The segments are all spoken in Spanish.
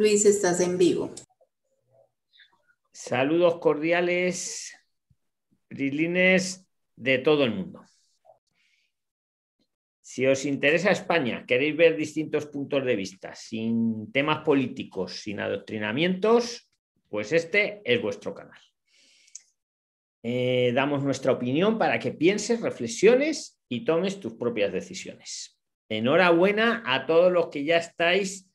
Luis, estás en vivo. Saludos cordiales, brilines de todo el mundo. Si os interesa España, queréis ver distintos puntos de vista, sin temas políticos, sin adoctrinamientos, pues este es vuestro canal. Eh, damos nuestra opinión para que pienses, reflexiones y tomes tus propias decisiones. Enhorabuena a todos los que ya estáis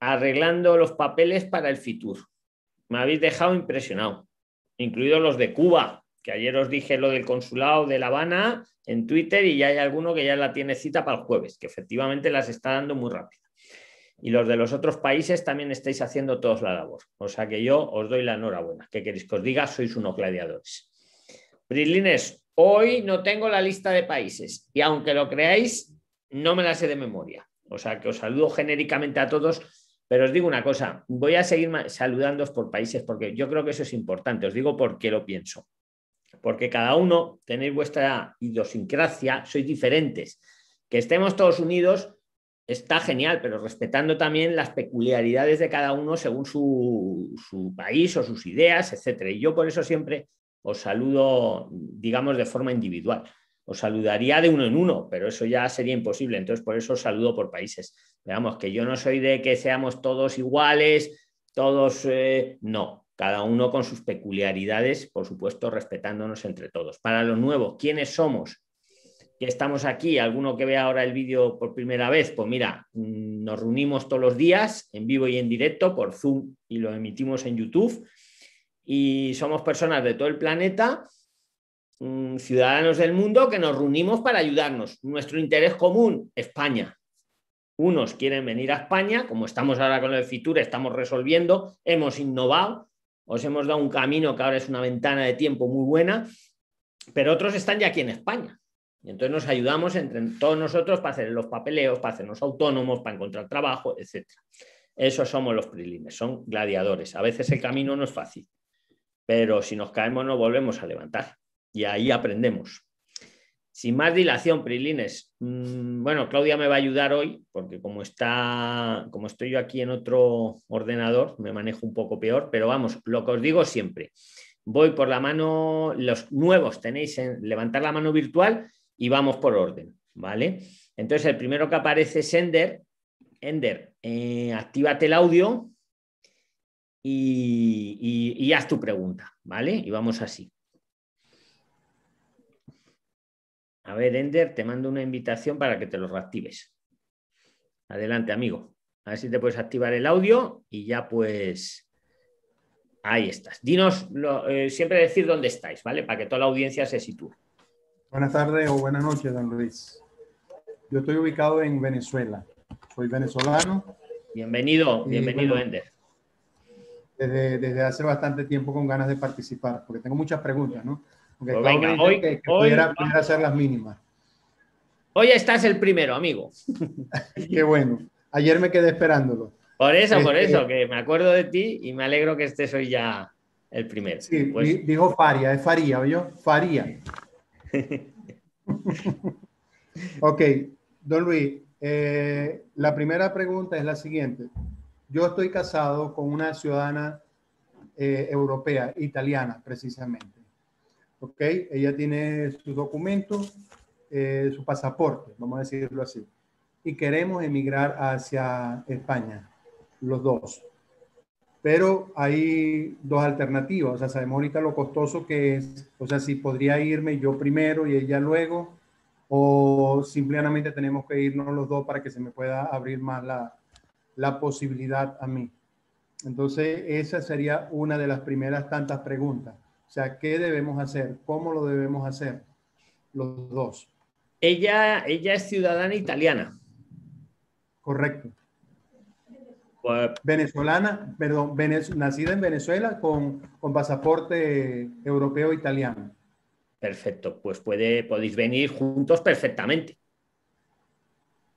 arreglando los papeles para el Fitur. Me habéis dejado impresionado, incluidos los de Cuba, que ayer os dije lo del consulado de La Habana en Twitter y ya hay alguno que ya la tiene cita para el jueves, que efectivamente las está dando muy rápido. Y los de los otros países también estáis haciendo todos la labor. O sea que yo os doy la enhorabuena. ¿Qué queréis que os diga? Sois unos gladiadores. Brilines, hoy no tengo la lista de países y aunque lo creáis, no me la sé de memoria. O sea que os saludo genéricamente a todos, pero os digo una cosa, voy a seguir saludándoos por países porque yo creo que eso es importante. Os digo por qué lo pienso. Porque cada uno tenéis vuestra idiosincrasia, sois diferentes. Que estemos todos unidos está genial, pero respetando también las peculiaridades de cada uno según su, país o sus ideas, etc. Y yo por eso siempre os saludo, digamos, de forma individual. Os saludaría de uno en uno, pero eso ya sería imposible. Entonces, por eso os saludo por países. Veamos que yo no soy de que seamos todos iguales, todos, eh, no, cada uno con sus peculiaridades, por supuesto, respetándonos entre todos. Para los nuevos, ¿quiénes somos? que estamos aquí, alguno que vea ahora el vídeo por primera vez, pues mira, mm, nos reunimos todos los días en vivo y en directo por Zoom y lo emitimos en YouTube. Y somos personas de todo el planeta, mm, ciudadanos del mundo, que nos reunimos para ayudarnos. Nuestro interés común, España. Unos quieren venir a España, como estamos ahora con el Fitur, estamos resolviendo, hemos innovado, os hemos dado un camino que ahora es una ventana de tiempo muy buena, pero otros están ya aquí en España y entonces nos ayudamos entre todos nosotros para hacer los papeleos, para hacernos autónomos, para encontrar trabajo, etc. Esos somos los prilines, son gladiadores. A veces el camino no es fácil, pero si nos caemos nos volvemos a levantar y ahí aprendemos. Sin más dilación, Prilines. Mm, bueno, Claudia me va a ayudar hoy porque como está, como estoy yo aquí en otro ordenador, me manejo un poco peor, pero vamos, lo que os digo siempre. Voy por la mano, los nuevos tenéis en levantar la mano virtual y vamos por orden, ¿vale? Entonces, el primero que aparece es Ender. Ender, eh, actívate el audio y, haz tu pregunta, ¿vale? Y vamos así. A ver, Ender, te mando una invitación para que te lo reactives. Adelante, amigo. A ver si te puedes activar el audio y ya pues ahí estás. Dinos, eh, siempre decir dónde estáis, ¿vale? Para que toda la audiencia se sitúe. Buenas tardes o buenas noches, don Luis. Yo estoy ubicado en Venezuela. Soy venezolano. Bienvenido, bienvenido, Ender. Desde, hace bastante tiempo con ganas de participar, porque tengo muchas preguntas, ¿no? Pues venga, hoy, que, pudiera, hacer las mínimas. Hoy estás el primero, amigo. Qué bueno. Ayer me quedé esperándolo. Por eso, por este, eso, que me acuerdo de ti y me alegro que estés hoy ya el primero. Sí, pues dijo Faria, es Faría, ¿oyó? Faría. ok, don Luis, eh, la primera pregunta es la siguiente. Yo estoy casado con una ciudadana eh, europea, italiana precisamente. Ok, ella tiene su documento, eh, su pasaporte, vamos a decirlo así. Y queremos emigrar hacia España, los dos. Pero hay dos alternativas, o sea, sabemos ahorita lo costoso que es, o sea, si podría irme yo primero y ella luego, o simplemente tenemos que irnos los dos para que se me pueda abrir más la, la posibilidad a mí. Entonces, esa sería una de las primeras tantas preguntas. O sea, ¿qué debemos hacer? ¿Cómo lo debemos hacer? Los dos. Ella, ella es ciudadana italiana. Correcto. Pues, venezolana, perdón, nacida en Venezuela con, pasaporte europeo italiano. Perfecto, pues puede, podéis venir juntos perfectamente.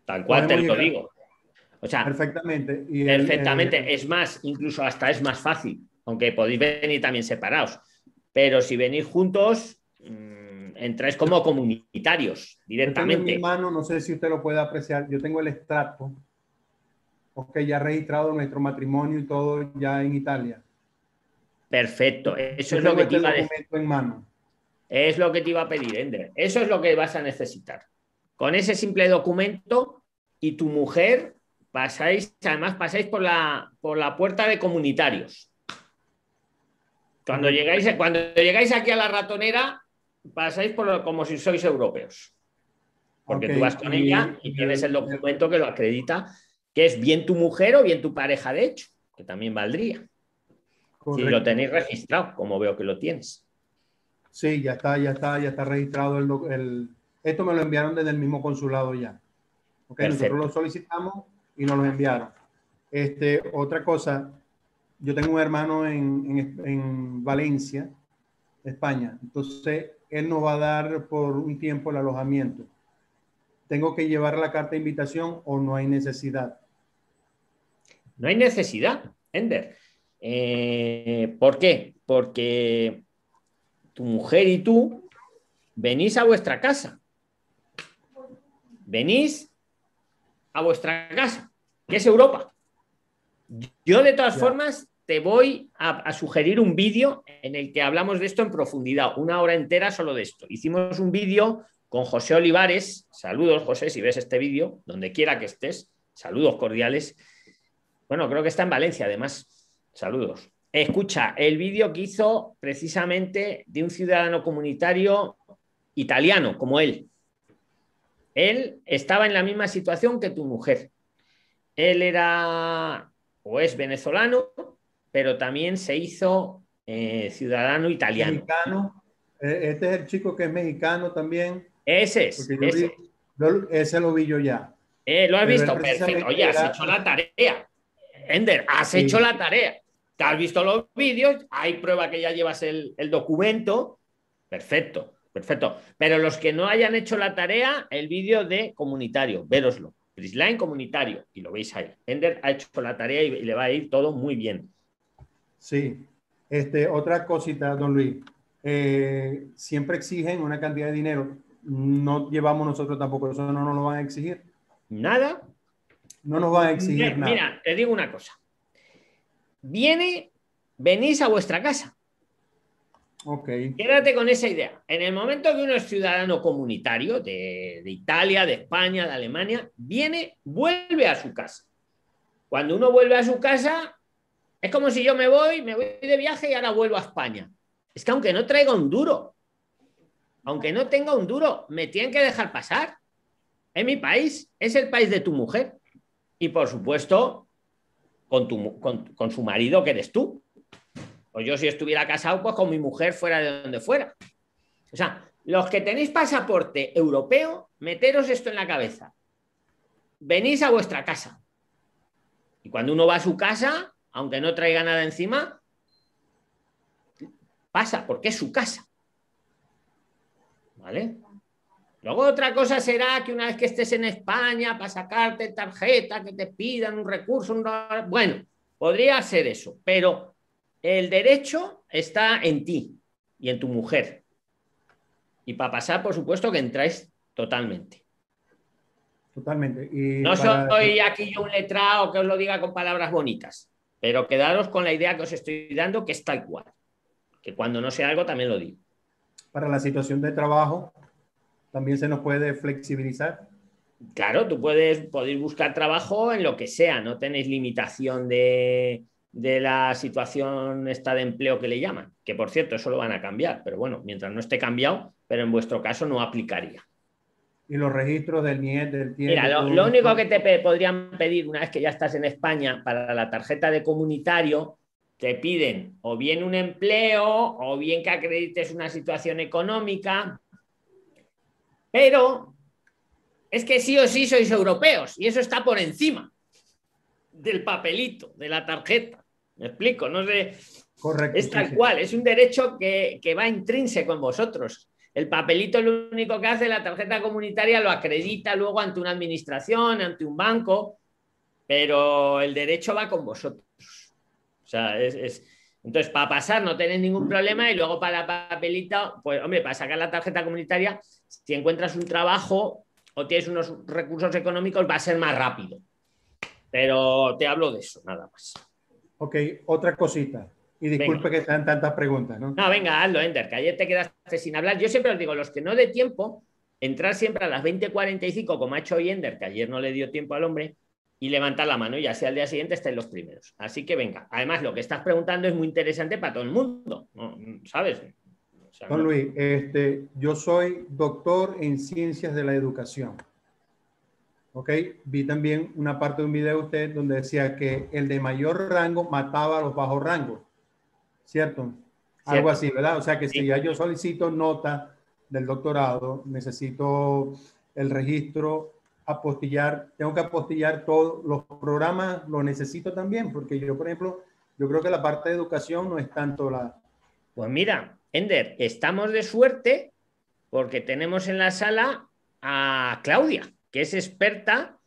Tal cual te lo digo. O sea, perfectamente. perfectamente. es más, incluso hasta es más fácil, aunque podéis venir también separados. Pero si venís juntos, mm, entráis como comunitarios directamente. en mi mano, no sé si usted lo puede apreciar, yo tengo el extracto Ok, ya registrado nuestro matrimonio y todo ya en Italia. Perfecto, eso es lo que te iba a decir. En mano. Es lo que te iba a pedir, Ender. Eso es lo que vas a necesitar. Con ese simple documento y tu mujer pasáis, además pasáis por la, por la puerta de comunitarios. Cuando llegáis, cuando llegáis aquí a la ratonera, pasáis por como si sois europeos. Porque tú vas con ella y tienes el documento que lo acredita, que es bien tu mujer o bien tu pareja, de hecho, que también valdría. Si lo tenéis registrado, como veo que lo tienes. Sí, ya está, ya está, ya está registrado el, esto me lo enviaron desde el mismo consulado ya. Okay, nosotros lo solicitamos y nos lo enviaron. Este, otra cosa, yo tengo un hermano en, en, Valencia, España. Entonces, él nos va a dar por un tiempo el alojamiento. ¿Tengo que llevar la carta de invitación o no hay necesidad? No hay necesidad, Ender. Eh, ¿Por qué? Porque tu mujer y tú venís a vuestra casa venís a vuestra casa, que es Europa. Yo de todas formas te voy a, sugerir un vídeo en el que hablamos de esto en profundidad, una hora entera solo de esto. Hicimos un vídeo con José Olivares, saludos José, si ves este vídeo, donde quiera que estés, saludos cordiales. Bueno, creo que está en Valencia además, saludos. Escucha, el vídeo que hizo precisamente de un ciudadano comunitario italiano como él, él estaba en la misma situación que tu mujer. Él era o es venezolano, pero también se hizo eh, ciudadano italiano. Mexicano. E, este es el chico que es mexicano también. Ese es. Ese. lo vi yo ya. Eh, lo has visto, perfecto. Oye, has hecho la tarea. Ender, has hecho la tarea. Te has visto los vídeos, hay prueba que ya llevas el documento. Perfecto. Perfecto. Pero los que no hayan hecho la tarea, el vídeo de comunitario, veroslo. Prisline comunitario, y lo veis ahí. Ender ha hecho la tarea y, le va a ir todo muy bien. Sí. Este, otra cosita, don Luis. Eh, siempre exigen una cantidad de dinero. No llevamos nosotros tampoco, eso no nos lo van a exigir. Nada. No nos van a exigir nada. Mira, te digo una cosa. Viene, venís a vuestra casa Quédate con esa idea. En el momento que uno es ciudadano comunitario de, Italia, de España, de Alemania, viene, vuelve a su casa. Cuando uno vuelve a su casa, es como si yo me voy, me voy de viaje y ahora vuelvo a España. Es que aunque no traiga un duro, aunque no tenga un duro, me tienen que dejar pasar. Es mi país, es el país de tu mujer. Y por supuesto, con, tu, con su marido que eres tú. Pues yo si estuviera casado, pues con mi mujer fuera de donde fuera. O sea, los que tenéis pasaporte europeo, meteros esto en la cabeza. Venís a vuestra casa. Y cuando uno va a su casa, aunque no traiga nada encima, pasa, porque es su casa. ¿Vale? Luego otra cosa será que una vez que estés en España para sacarte tarjeta, que te pidan un recurso, un... bueno, podría ser eso, pero el derecho está en ti y en tu mujer. Y para pasar, por supuesto, que entráis totalmente. Totalmente. no soy aquí yo un letrado que os lo diga con palabras bonitas, pero quedaros con la idea que os estoy dando, que es tal cual. Que cuando no sé algo también lo digo. Para la situación de trabajo, también se nos puede flexibilizar. Claro, tú puedes, podéis buscar trabajo en lo que sea, no tenéis limitación de, de la situación esta de empleo que le llaman, que por cierto, eso lo van a cambiar, pero bueno, mientras no esté cambiado, pero en vuestro caso no aplicaría. Y los registros del NIET, del tiempo. Mira, lo, único que te podrían pedir una vez que ya estás en España para la tarjeta de comunitario, te piden o bien un empleo o bien que acredites una situación económica, pero es que sí o sí sois europeos y eso está por encima del papelito, de la tarjeta. ¿Me explico? No sé. Correcto. Es tal cual, es un derecho que, va intrínseco en vosotros. El papelito lo único que hace, la tarjeta comunitaria lo acredita luego ante una administración, ante un banco, pero el derecho va con vosotros. O sea, es, entonces, para pasar no tenéis ningún problema y luego para la papelita, pues hombre, para sacar la tarjeta comunitaria, si encuentras un trabajo o tienes unos recursos económicos, va a ser más rápido Pero te hablo de eso, nada más. Ok, otra cosita. Y disculpe que sean tantas preguntas, ¿no? No, venga, hazlo, Ender, que ayer te quedaste sin hablar. Yo siempre os digo, los que no de tiempo, entrar siempre a las 20.45, como ha hecho hoy Ender, que ayer no le dio tiempo al hombre, y levantar la mano y así al día siguiente estén los primeros. Así que venga. Además, lo que estás preguntando es muy interesante para todo el mundo, ¿sabes? Don Luis, este, yo soy doctor en ciencias de la educación. ¿Ok? Vi también una parte de un video de usted donde decía que el de mayor rango mataba a los bajos rangos. ¿Cierto? Algo así, ¿verdad? O sea que si ya yo solicito nota del doctorado, necesito el registro, apostillar, tengo que apostillar todos los programas, lo necesito también, porque yo, por ejemplo, yo creo que la parte de educación no es tanto la... Pues mira, Ender, estamos de suerte porque tenemos en la sala a Claudia, que es experta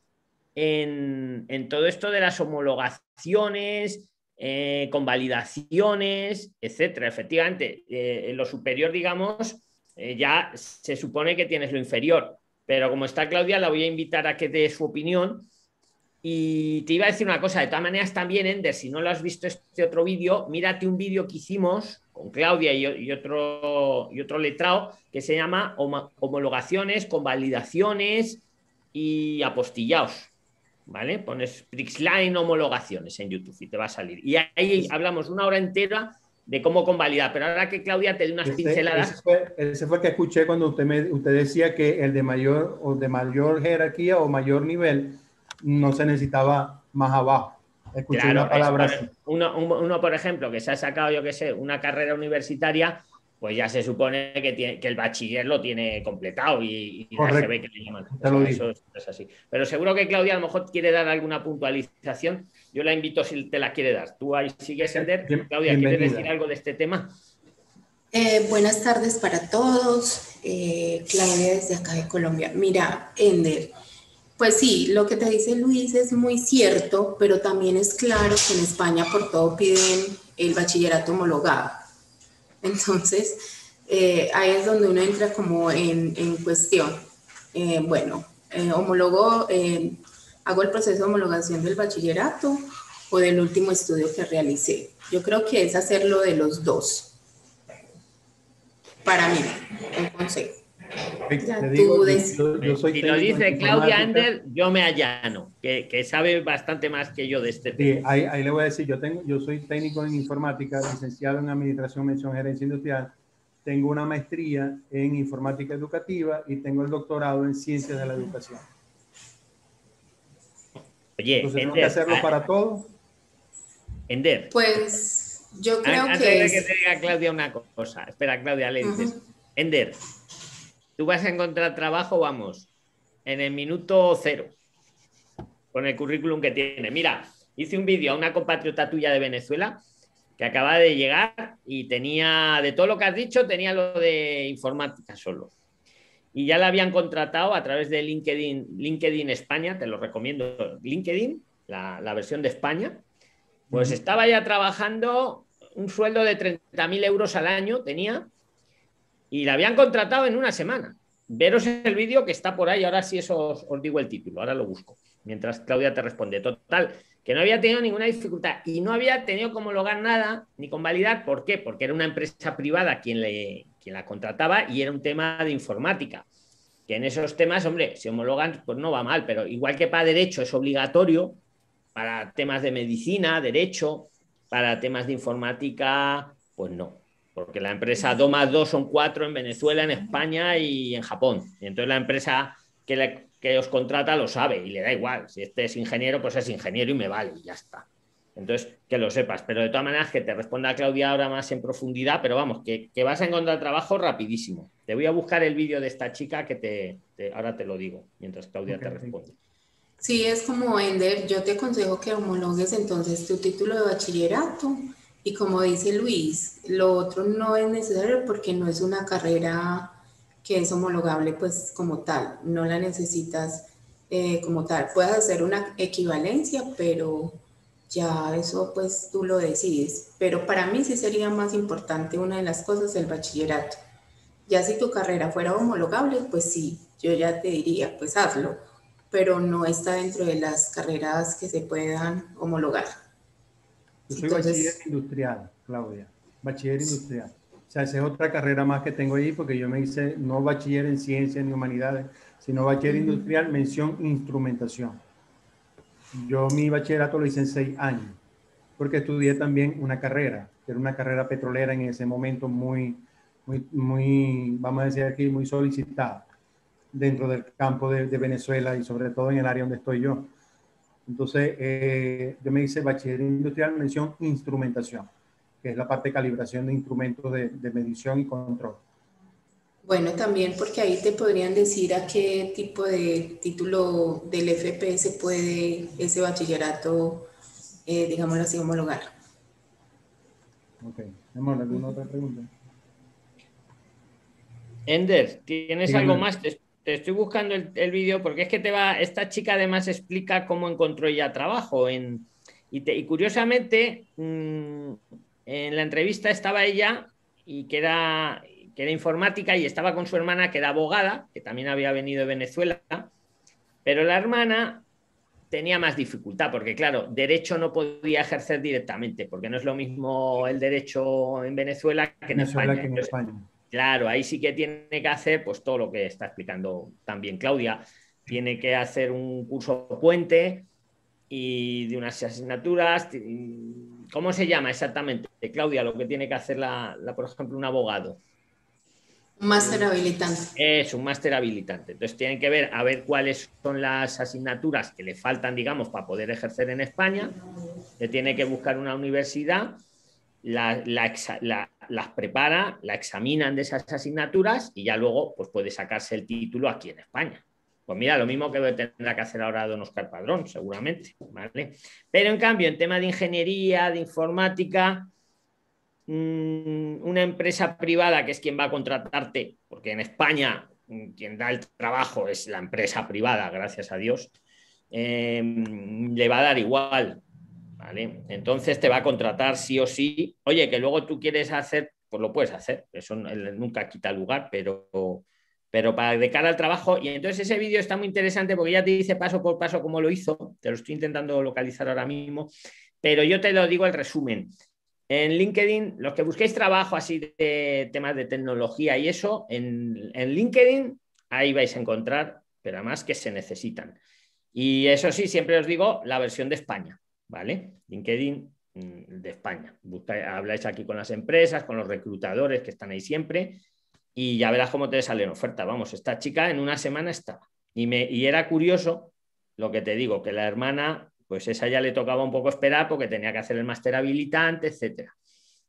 en, todo esto de las homologaciones, eh, convalidaciones, etcétera. Efectivamente, eh, en lo superior, digamos, eh, ya se supone que tienes lo inferior, pero como está Claudia, la voy a invitar a que dé su opinión. Y te iba a decir una cosa, de todas maneras también, Ender, si no lo has visto este otro vídeo, mírate un vídeo que hicimos con Claudia y, otro, y otro letrado que se llama homologaciones, convalidaciones y apostillados. ¿Vale? Pones Prixline homologaciones en YouTube y te va a salir. Y ahí hablamos una hora entera de cómo convalidar. Pero ahora que Claudia te dé unas pinceladas. Ese fue, ese fue, el que escuché cuando usted, me, usted decía que el de mayor o de mayor jerarquía o mayor nivel no se necesitaba más abajo. Escuché una palabra Uno, uno, por ejemplo, que se ha sacado, yo qué sé, una carrera universitaria, pues ya se supone que, tiene, que el bachiller lo tiene completado y, se ve que le llaman. eso es así. Pero seguro que Claudia a lo mejor quiere dar alguna puntualización. Yo la invito si te la quiere dar. Tú ahí sigues, Ender. Claudia, ¿quieres decir algo de este tema? Eh, buenas tardes para todos. Eh, Claudia desde acá de Colombia. Mira, Ender, pues sí, lo que te dice Luis es muy cierto, pero también es claro que en España por todo piden el bachillerato homologado. Entonces, eh, ahí es donde uno entra como en, cuestión. Eh, bueno, eh, homologo, hago el proceso de homologación del bachillerato o del último estudio que realicé. Yo creo que es hacerlo de los dos. Para mí, un consejo. Si lo dice Claudia Ander, yo me allano, que, sabe bastante más que yo de este tema. ahí, ahí, le voy a decir, yo, tengo, yo soy técnico en informática, licenciado en administración, mención, gerencia industrial, tengo una maestría en informática educativa y tengo el doctorado en ciencias de la educación. Oye, Entonces, ¿tengo que hacerlo ah, para todos? Ender. Pues yo creo Antes que. Antes de que te diga Claudia una cosa, espera, Claudia, le dices. Ender, tú vas a encontrar trabajo, vamos, en el minuto cero, con el currículum que tiene. Mira, hice un vídeo a una compatriota tuya de Venezuela que acaba de llegar y tenía, de todo lo que has dicho, tenía lo de informática solo. Y ya la habían contratado a través de LinkedIn, LinkedIn España, te lo recomiendo, LinkedIn, la, la versión de España. Pues estaba ya trabajando un sueldo de 30.000 euros al año, tenía, y la habían contratado en una semana. Veros el vídeo que está por ahí, ahora sí eso os digo el título, ahora lo busco, mientras Claudia te responde. Total, que no había tenido ninguna dificultad y no había tenido como lograr nada ni convalidar. ¿Por qué? Porque era una empresa privada quien, le, quien la contrataba y era un tema de informática. Que en esos temas, hombre, si homologan, pues no va mal, pero igual que para derecho es obligatorio, para temas de medicina, derecho, para temas de informática, pues no. Porque la empresa 2 más 2 son 4 en Venezuela, en España y en Japón. Y entonces la empresa que le que os contrata lo sabe y le da igual. Si este es ingeniero, pues es ingeniero y me vale y ya está. Entonces, que lo sepas. Pero de todas maneras, que te responda Claudia ahora más en profundidad, pero vamos, que, vas a encontrar trabajo rapidísimo. Te voy a buscar el vídeo de esta chica que te, ahora te lo digo, mientras Claudia te responde. Sí, es como Ender, yo te aconsejo que homologues entonces tu título de bachillerato y como dice Luis, lo otro no es necesario porque no es una carrera que es homologable pues como tal, no la necesitas eh, como tal. Puedes hacer una equivalencia, pero ya eso pues tú lo decides. Pero para mí sí sería más importante una de las cosas el bachillerato. Ya si tu carrera fuera homologable, pues sí, yo ya te diría, pues hazlo. pero no está dentro de las carreras que se puedan homologar. Yo soy bachiller industrial, Claudia, bachiller industrial. O sea, esa es otra carrera más que tengo ahí porque yo me hice no bachiller en ciencias ni humanidades, sino bachiller industrial, mención instrumentación. Yo mi bachillerato lo hice en seis años porque estudié también una carrera, que era una carrera petrolera en ese momento muy, muy, muy vamos a decir aquí, muy solicitada dentro del campo de, Venezuela y sobre todo en el área donde estoy yo. Entonces, eh, yo me hice bachiller industrial, mención instrumentación, que es la parte de calibración de instrumentos de, de medición y control. Bueno, también porque ahí te podrían decir a qué tipo de título del FPS puede ese bachillerato eh, digámoslo así, homologar. Ok, ¿alguna otra pregunta? Ender, ¿tienes algo más? Te, estoy buscando el, vídeo porque es que te va, esta chica además explica cómo encontró ella trabajo en, y, curiosamente mm, en la entrevista estaba ella y que era, que era informática y estaba con su hermana que era abogada, que también había venido de Venezuela, pero la hermana tenía más dificultad, porque claro, derecho no podía ejercer directamente, porque no es lo mismo el derecho en Venezuela que en, España. Claro, ahí sí que tiene que hacer pues todo lo que está explicando también Claudia. Tiene que hacer un curso puente y de unas asignaturas. ¿Cómo se llama exactamente, Claudia, lo que tiene que hacer, la por ejemplo, un abogado? Un máster habilitante. Es un máster habilitante. Entonces tienen que ver a ver cuáles son las asignaturas que le faltan, digamos, para poder ejercer en España. Le tiene que buscar una universidad, las prepara, la examinan de esas asignaturas y ya luego pues, puede sacarse el título aquí en España. Pues mira, lo mismo que tendrá que hacer ahora don Oscar Padrón, seguramente. ¿vale? Pero en cambio, en tema de ingeniería, de informática, Mm, una empresa privada que es quien va a contratarte, porque en España mm, quien da el trabajo es la empresa privada, gracias a Dios, em, le va a dar igual. ¿Vale? Entonces te va a contratar sí o sí. Oye, que luego tú quieres hacer, pues lo puedes hacer. Eso nunca quita lugar, pero, pero para de cara al trabajo. Y entonces ese vídeo está muy interesante porque ya te dice paso por paso cómo lo hizo. Te lo estoy intentando localizar ahora mismo. Pero yo te lo digo el resumen. En LinkedIn, los que busquéis trabajo así de temas de tecnología y eso, en, LinkedIn ahí vais a encontrar, pero además que se necesitan. Y eso sí, siempre os digo, la versión de España, ¿vale? LinkedIn mm, de España. habláis aquí con las empresas, con los reclutadores que están ahí siempre y ya verás cómo te salen ofertas. Vamos, esta chica en una semana estaba. Y, me, y era curioso lo que te digo, que la hermana pues esa ya le tocaba un poco esperar porque tenía que hacer el máster habilitante, etcétera.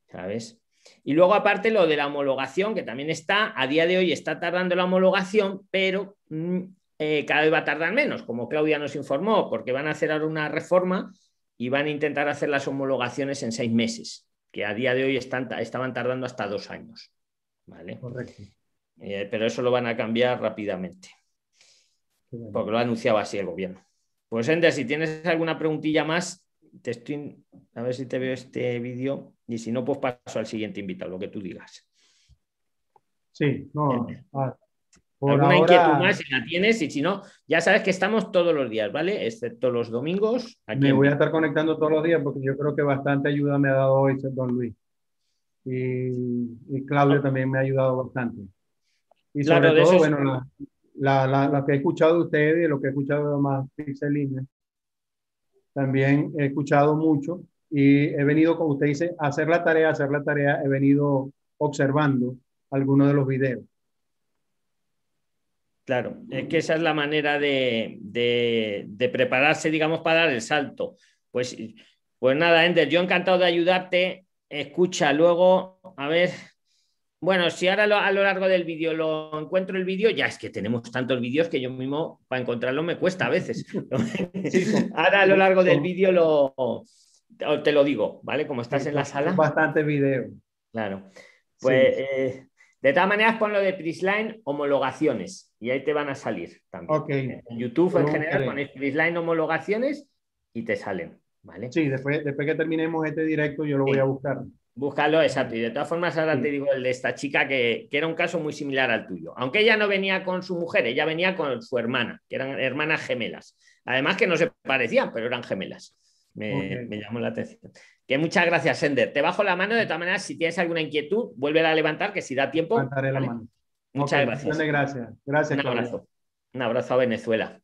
¿Sabes? Y luego, aparte, lo de la homologación, que también está, a día de hoy está tardando la homologación, pero mm, eh, cada vez va a tardar menos, como Claudia nos informó, porque van a hacer ahora una reforma y van a intentar hacer las homologaciones en seis meses, que a día de hoy están, estaban tardando hasta dos años. ¿Vale? Correcto. Eh, pero eso lo van a cambiar rápidamente, porque lo ha anunciado así el gobierno. Pues Ender, si tienes alguna preguntilla más, te estoy, a ver si te veo este vídeo y si no, pues paso al siguiente invitado, lo que tú digas. Sí, no. Ah, ¿Alguna inquietud más si la tienes? Y si no, ya sabes que estamos todos los días, ¿vale? Excepto los domingos. me voy a estar conectando todos los días porque yo creo que bastante ayuda me ha dado hoy Don Luis. Y, Claudio ah. también me ha ayudado bastante. Y sobre todo, bueno, la, la, que he escuchado de ustedes y lo que he escuchado de más Pixeline, también he escuchado mucho y he venido, como usted dice, a hacer la tarea, a hacer la tarea, he venido observando algunos de los videos. Claro, es que esa es la manera de, de, prepararse, digamos, para dar el salto. Pues, pues nada, Ender, yo encantado de ayudarte. Escucha luego, a ver, bueno, si ahora a lo largo del vídeo lo encuentro el vídeo, ya es que tenemos tantos vídeos que yo mismo para encontrarlo me cuesta a veces. ahora a lo largo del vídeo lo, te lo digo, ¿vale? Como estás en la sala. Bastante vídeo. Claro. Pues eh, de todas maneras ponlo de Prisline homologaciones y ahí te van a salir también. En YouTube en general ponéis Prisline homologaciones y te salen. ¿Vale? Sí, después, después que terminemos este directo yo lo voy a buscar. Búscalo, exacto. Y de todas formas, ahora te digo el de esta chica que, era un caso muy similar al tuyo. Aunque ella no venía con su mujer, ella venía con su hermana, que eran hermanas gemelas. Además que no se parecían, pero eran gemelas. Me, llamó la atención. Que muchas gracias, Sender. Te bajo la mano, de todas maneras, si tienes alguna inquietud, vuelve a levantar, que si da tiempo. la mano. Muchas gracias. gracias. Gracias. Un abrazo. Un abrazo a Venezuela.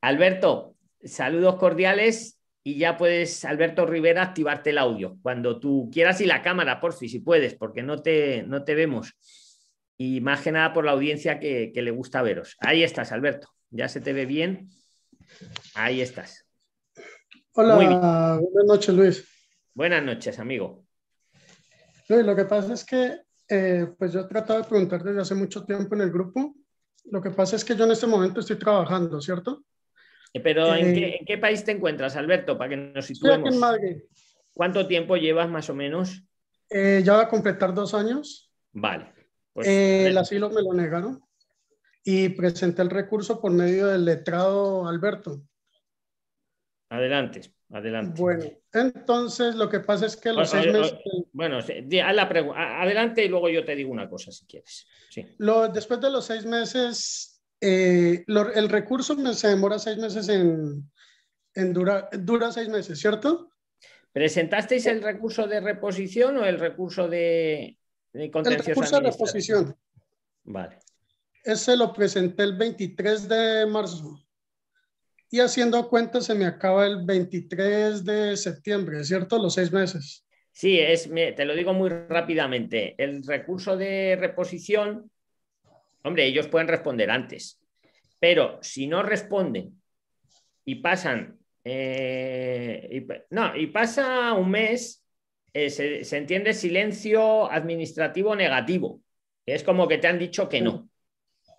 Alberto, saludos cordiales y ya puedes, Alberto Rivera, activarte el audio cuando tú quieras y la cámara, por si, si puedes, porque no te, no te vemos. Y más que nada por la audiencia que, le gusta veros. Ahí estás, Alberto. Ya se te ve bien. Ahí estás. Hola, buenas noches, Luis. Buenas noches, amigo. Luis, lo que pasa es que eh, pues yo he tratado de preguntar desde hace mucho tiempo en el grupo. Lo que pasa es que yo en este momento estoy trabajando, ¿cierto? Eh, pero eh, ¿en, qué, país te encuentras, Alberto? Para que nos situemos. en Madrid. ¿Cuánto tiempo llevas más o menos? Eh, ya va a completar dos años. Vale. Pues, el asilo me lo negaron y presenté el recurso por medio del letrado Alberto. Adelante, adelante. Bueno, entonces lo que pasa es que los seis meses... Bueno, adelante y luego yo te digo una cosa si quieres. Sí. Lo, después de los seis meses eh, el recurso se demora seis meses en, en dura, dura seis meses, ¿cierto? ¿Presentasteis el recurso de reposición o el recurso de, de contencioso? El recurso de reposición. Vale. Ese lo presenté el 23 de marzo. Y haciendo cuenta se me acaba el 23 de septiembre, ¿cierto? Los seis meses. Sí, es, te lo digo muy rápidamente. El recurso de reposición Hombre, ellos pueden responder antes, pero si no responden y pasan, eh, no, y pasa un mes, eh, se, entiende silencio administrativo negativo. Es como que te han dicho que no.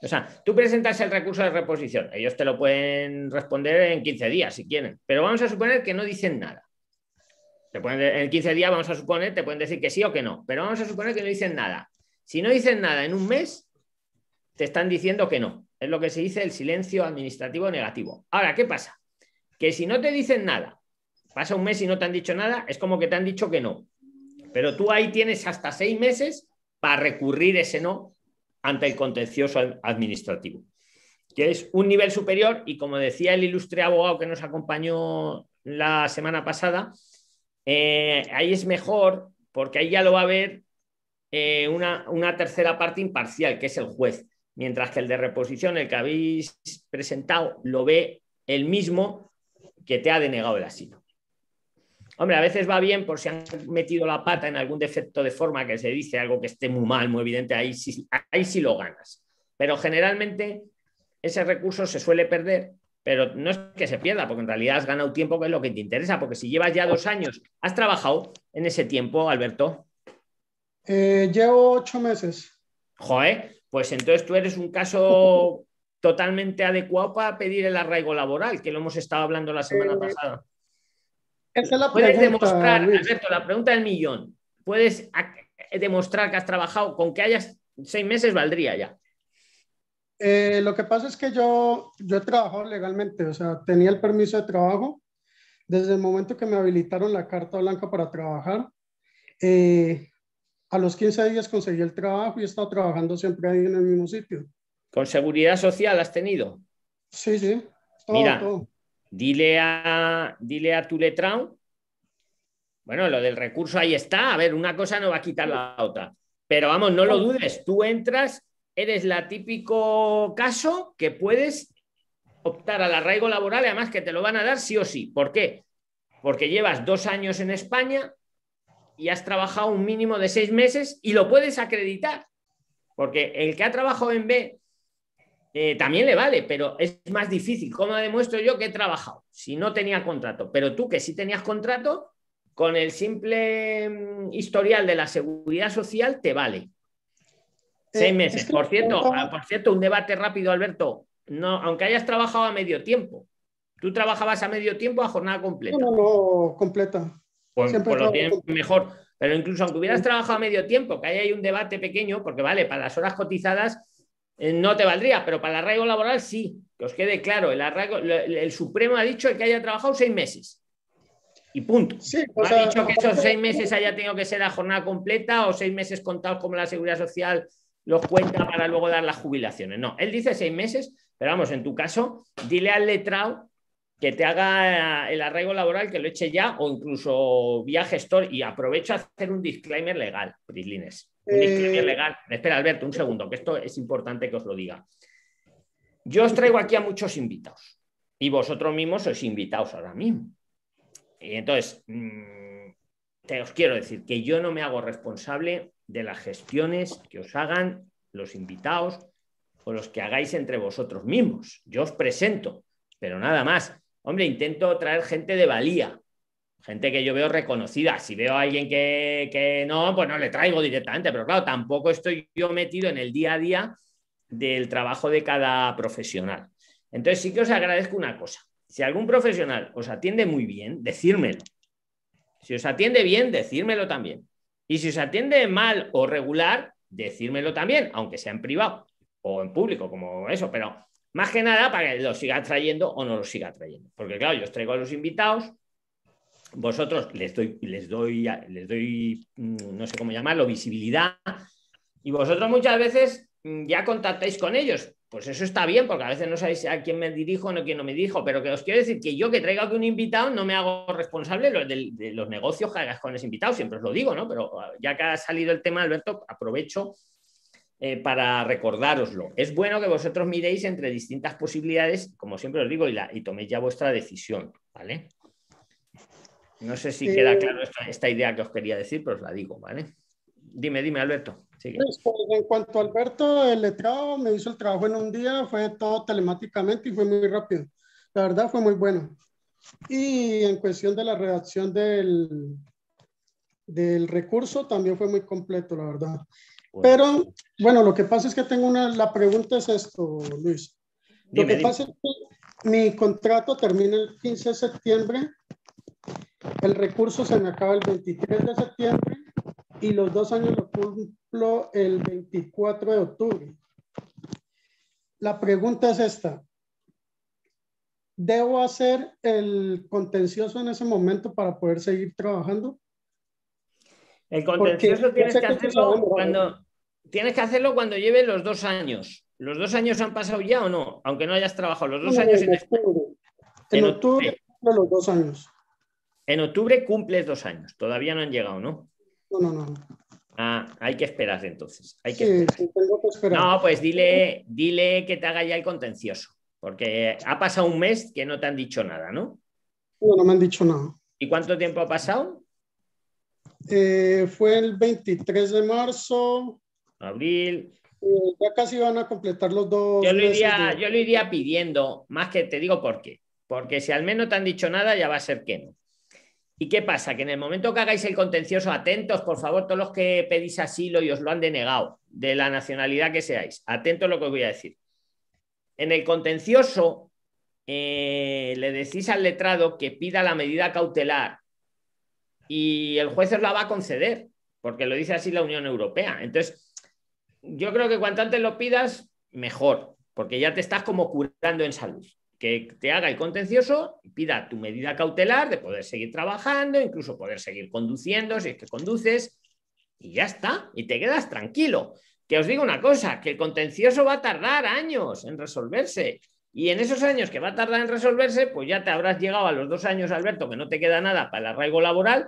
O sea, tú presentas el recurso de reposición, ellos te lo pueden responder en 15 días si quieren, pero vamos a suponer que no dicen nada. Te pueden, en 15 días vamos a suponer, te pueden decir que sí o que no, pero vamos a suponer que no dicen nada. Si no dicen nada en un mes, te están diciendo que no. Es lo que se dice el silencio administrativo negativo. Ahora, ¿qué pasa? Que si no te dicen nada, pasa un mes y no te han dicho nada, es como que te han dicho que no. Pero tú ahí tienes hasta seis meses para recurrir ese no ante el contencioso administrativo, que es un nivel superior y como decía el ilustre abogado que nos acompañó la semana pasada, eh, ahí es mejor porque ahí ya lo va a ver eh, una, una tercera parte imparcial, que es el juez mientras que el de reposición, el que habéis presentado, lo ve el mismo que te ha denegado el asilo. Hombre, a veces va bien por si han metido la pata en algún defecto de forma que se dice algo que esté muy mal, muy evidente, ahí sí, ahí sí lo ganas. Pero generalmente ese recurso se suele perder, pero no es que se pierda, porque en realidad has ganado tiempo, que es lo que te interesa, porque si llevas ya dos años, ¿has trabajado en ese tiempo, Alberto? Eh, llevo ocho meses. Joder, pues entonces tú eres un caso totalmente adecuado para pedir el arraigo laboral, que lo hemos estado hablando la semana eh, pasada. Esa es la Puedes demostrar, Alberto, la pregunta del millón. Puedes demostrar que has trabajado con que hayas seis meses, valdría ya. Eh, lo que pasa es que yo, yo he trabajado legalmente, o sea, tenía el permiso de trabajo desde el momento que me habilitaron la carta blanca para trabajar. Eh, a los 15 días conseguí el trabajo y he estado trabajando siempre ahí en el mismo sitio. ¿Con seguridad social has tenido? Sí, sí. Mira, Dile, a, dile a tu letrado. Bueno, lo del recurso ahí está. A ver, una cosa no va a quitar la otra. Pero vamos, no lo dudes. Tú entras, eres la típico caso que puedes optar al arraigo laboral, además que te lo van a dar sí o sí. ¿Por qué? Porque llevas dos años en España, y has trabajado un mínimo de seis meses y lo puedes acreditar. Porque el que ha trabajado en B eh, también le vale, pero es más difícil. ¿Cómo demuestro yo que he trabajado si no tenía contrato? Pero tú que sí tenías contrato, con el simple mm, historial de la seguridad social te vale. Seis eh, meses. por, cierto, ah, por cierto, un debate rápido, Alberto. No, aunque hayas trabajado a medio tiempo. ¿Tú trabajabas a medio tiempo a jornada completa? No, no, completa. Pues, pues lo tienes mejor. Pero incluso aunque hubieras trabajado a medio tiempo, que hay un debate pequeño, porque vale, para las horas cotizadas eh, no te valdría, pero para el arraigo laboral sí, que os quede claro, el, arraigo, el, Supremo ha dicho que haya trabajado seis meses. Y punto. Sí, No ha dicho que esos seis meses haya tenido que ser a jornada completa o seis meses contados como la seguridad social los cuenta para luego dar las jubilaciones. No, él dice seis meses, pero vamos, en tu caso, dile al letrado que te haga el arraigo laboral, que lo eche ya, o incluso vía gestor. Y aprovecho a hacer un disclaimer legal, Prislines. Un Eh, disclaimer legal. Espera, Alberto, un segundo, que esto es importante que os lo diga. Yo os traigo aquí a muchos invitados y vosotros mismos sois invitados ahora mismo. Y entonces, mm, te os quiero decir que yo no me hago responsable de las gestiones que os hagan los invitados o los que hagáis entre vosotros mismos. Yo os presento, pero nada más. Hombre, intento traer gente de valía, gente que yo veo reconocida. Si veo a alguien que, que no, pues no le traigo directamente, pero claro, tampoco estoy yo metido en el día a día del trabajo de cada profesional. Entonces sí que os agradezco una cosa. Si algún profesional os atiende muy bien, decírmelo. Si os atiende bien, decírmelo también. Y si os atiende mal o regular, decírmelo también, aunque sea en privado o en público, como eso, pero más que nada para que lo siga trayendo o no lo siga trayendo. Porque claro, yo os traigo a los invitados, vosotros les doy, les doy, les doy, mm, no sé cómo llamarlo, visibilidad, y vosotros muchas veces mm, ya contactáis con ellos. Pues eso está bien, porque a veces no sabéis a quién me dirijo o a quién no me dirijo, pero que os quiero decir que yo que traiga aquí un invitado no me hago responsable de, los negocios que hagas con ese invitado, siempre os lo digo, ¿no? Pero ah, ya que ha salido el tema, Alberto, aprovecho eh, para recordároslo. Es bueno que vosotros miréis entre distintas posibilidades, como siempre os digo, y, y toméis ya vuestra decisión, ¿vale? No sé si queda claro esta, esta idea que os quería decir, pero os la digo, ¿vale? Dime, dime, Alberto. Sigue. Pues, pues, en cuanto a Alberto, el letrado me hizo el trabajo en un día, fue todo telemáticamente y fue muy rápido. La verdad fue muy bueno. Y en cuestión de la redacción del, del recurso, también fue muy completo, la verdad. Bueno, Pero, bueno, lo que pasa es que tengo una, la pregunta es esto, Luis. Lo que dime. pasa es que mi contrato termina el 15 de septiembre, el recurso se me acaba el 23 de septiembre y los dos años lo cumplo el 24 de octubre. La pregunta es esta. ¿Debo hacer el contencioso en ese momento para poder seguir trabajando? El contencioso tienes que hacerlo cuando tienes que hacerlo cuando lleves los dos años. ¿Los dos años han pasado ya o no? Aunque no hayas trabajado los dos No, años en en, octubre. En En octubre. octubre cumplo los dos años. En octubre cumples dos años. Todavía no han llegado, ¿no? No, no, no. Ah, hay que esperar entonces. Hay que Sí, esperar. sí, tengo que esperar. No, pues dile, dile que te haga ya el contencioso. Porque ha pasado un mes que no te han dicho nada, ¿no? No, no me han dicho nada. ¿Y cuánto tiempo ha pasado? Eh, fue el 23 de marzo. Abril. eh, ya casi van a completar los dos. Yo lo, iría, de- yo lo iría pidiendo, más que te digo por qué. Porque si al menos no te han dicho nada, ya va a ser que no. ¿Y qué pasa? Que en el momento que hagáis el contencioso, atentos, por favor, todos los que pedís asilo y os lo han denegado, de la nacionalidad que seáis, atentos a lo que os voy a decir. En el contencioso, eh, le decís al letrado que pida la medida cautelar y el juez os la va a conceder, porque lo dice así la Unión Europea. Entonces, yo creo que cuanto antes lo pidas, mejor, porque ya te estás como curando en salud. Que te haga el contencioso y pida tu medida cautelar de poder seguir trabajando, incluso poder seguir conduciendo si es que conduces, y ya está, y te quedas tranquilo. Que os digo una cosa, que el contencioso va a tardar años en resolverse. Y en esos años que va a tardar en resolverse, pues ya te habrás llegado a los dos años, Alberto, que no te queda nada para el arraigo laboral,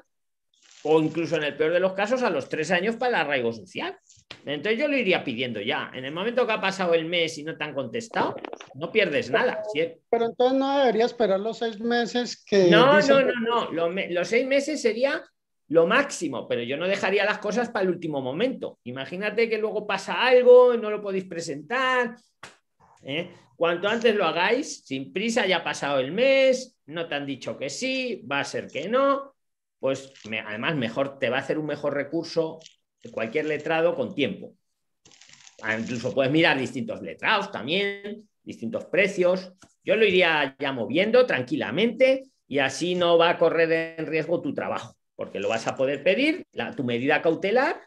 o incluso en el peor de los casos, a los tres años para el arraigo social. Entonces yo lo iría pidiendo ya. En el momento que ha pasado el mes y no te han contestado, no pierdes nada. Es- Pero entonces no debería esperar los seis meses que. No, dice- no, no, no. Lo me- Los seis meses sería lo máximo, pero yo no dejaría las cosas para el último momento. Imagínate que luego pasa algo y no lo podéis presentar. ¿eh? Cuanto antes lo hagáis, sin prisa, ya ha pasado el mes, no te han dicho que sí, va a ser que no, pues además mejor te va a hacer un mejor recurso de cualquier letrado con tiempo. Ah, Incluso puedes mirar distintos letrados también, distintos precios. Yo lo iría ya moviendo tranquilamente y así no va a correr en riesgo tu trabajo, porque lo vas a poder pedir, la- tu medida cautelar,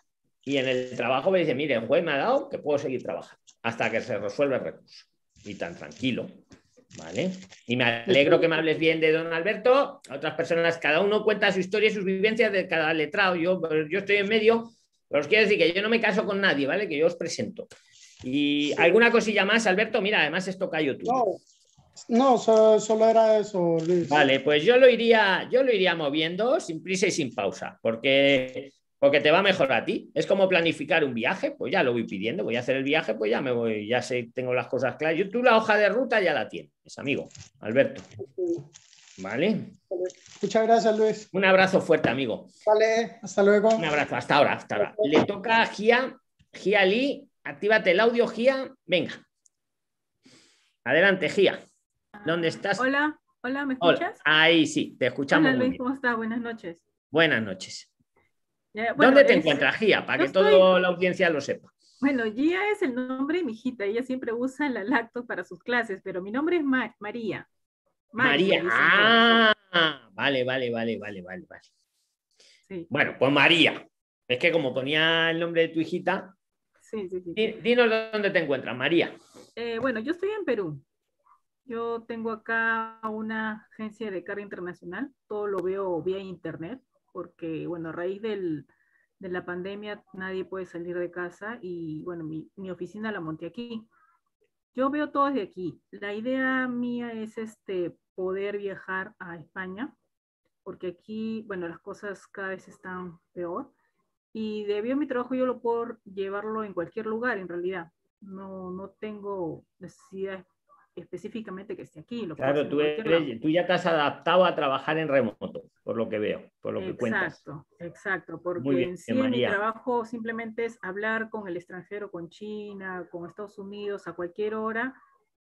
y en el trabajo me dice, mire, el juez me ha dado que puedo seguir trabajando hasta que se resuelva el recurso. Y tan tranquilo. ¿Vale? Y me alegro que me hables bien de don Alberto. Otras personas, cada uno cuenta su historia y sus vivencias de cada letrado. Yo, yo estoy en medio, pero os quiero decir que yo no me caso con nadie, ¿vale? Que yo os presento. Y alguna cosilla más, Alberto. Mira, además esto cayó tú. No, solo, era eso, Luis. Vale, pues yo lo iría, yo lo iría moviendo sin prisa y sin pausa, porque, porque te va mejor a ti. Es como planificar un viaje, pues ya lo voy pidiendo, voy a hacer el viaje, pues ya me voy, ya sé, tengo las cosas claras. Yo, tú la hoja de ruta ya la tienes, amigo, Alberto. ¿Vale? Muchas gracias, Luis. Un abrazo fuerte, amigo. Vale, hasta luego. Un abrazo, hasta ahora, hasta ahora. Le toca a Gia, Gia Lee, actívate el audio, Gia, venga. Adelante, Gia. ¿Dónde estás? Hola, hola, ¿me escuchas? Ahí sí, te escuchamos. Hola Luis, ¿cómo estás? Buenas noches. Buenas noches. ¿Dónde te encuentras, Gia? Para que toda la audiencia lo sepa. Bueno, Gia es el nombre de mi hijita. Ella siempre usa la lacto para sus clases, pero mi nombre es María. María. Ah, vale, vale, vale, vale, vale, vale. Bueno, pues María. Es que como ponía el nombre de tu hijita. Sí, sí, sí. Dinos dónde te encuentras, María. Eh, bueno, yo estoy en Perú. Yo tengo acá una agencia de carga internacional, todo lo veo vía internet, porque, bueno, a raíz del, de la pandemia nadie puede salir de casa y, bueno, mi, mi, oficina la monté aquí. Yo veo todo desde aquí. La idea mía es este, poder viajar a España, porque aquí, bueno, las cosas cada vez están peor. Y debido a mi trabajo yo lo puedo llevarlo en cualquier lugar, en realidad. No, no tengo necesidad específicamente que esté aquí. claro, tú, tú, ya te has adaptado a trabajar en remoto, por lo que veo, por lo que cuentas. Exacto, exacto, porque en sí mi trabajo simplemente es hablar con el extranjero, con China, con Estados Unidos a cualquier hora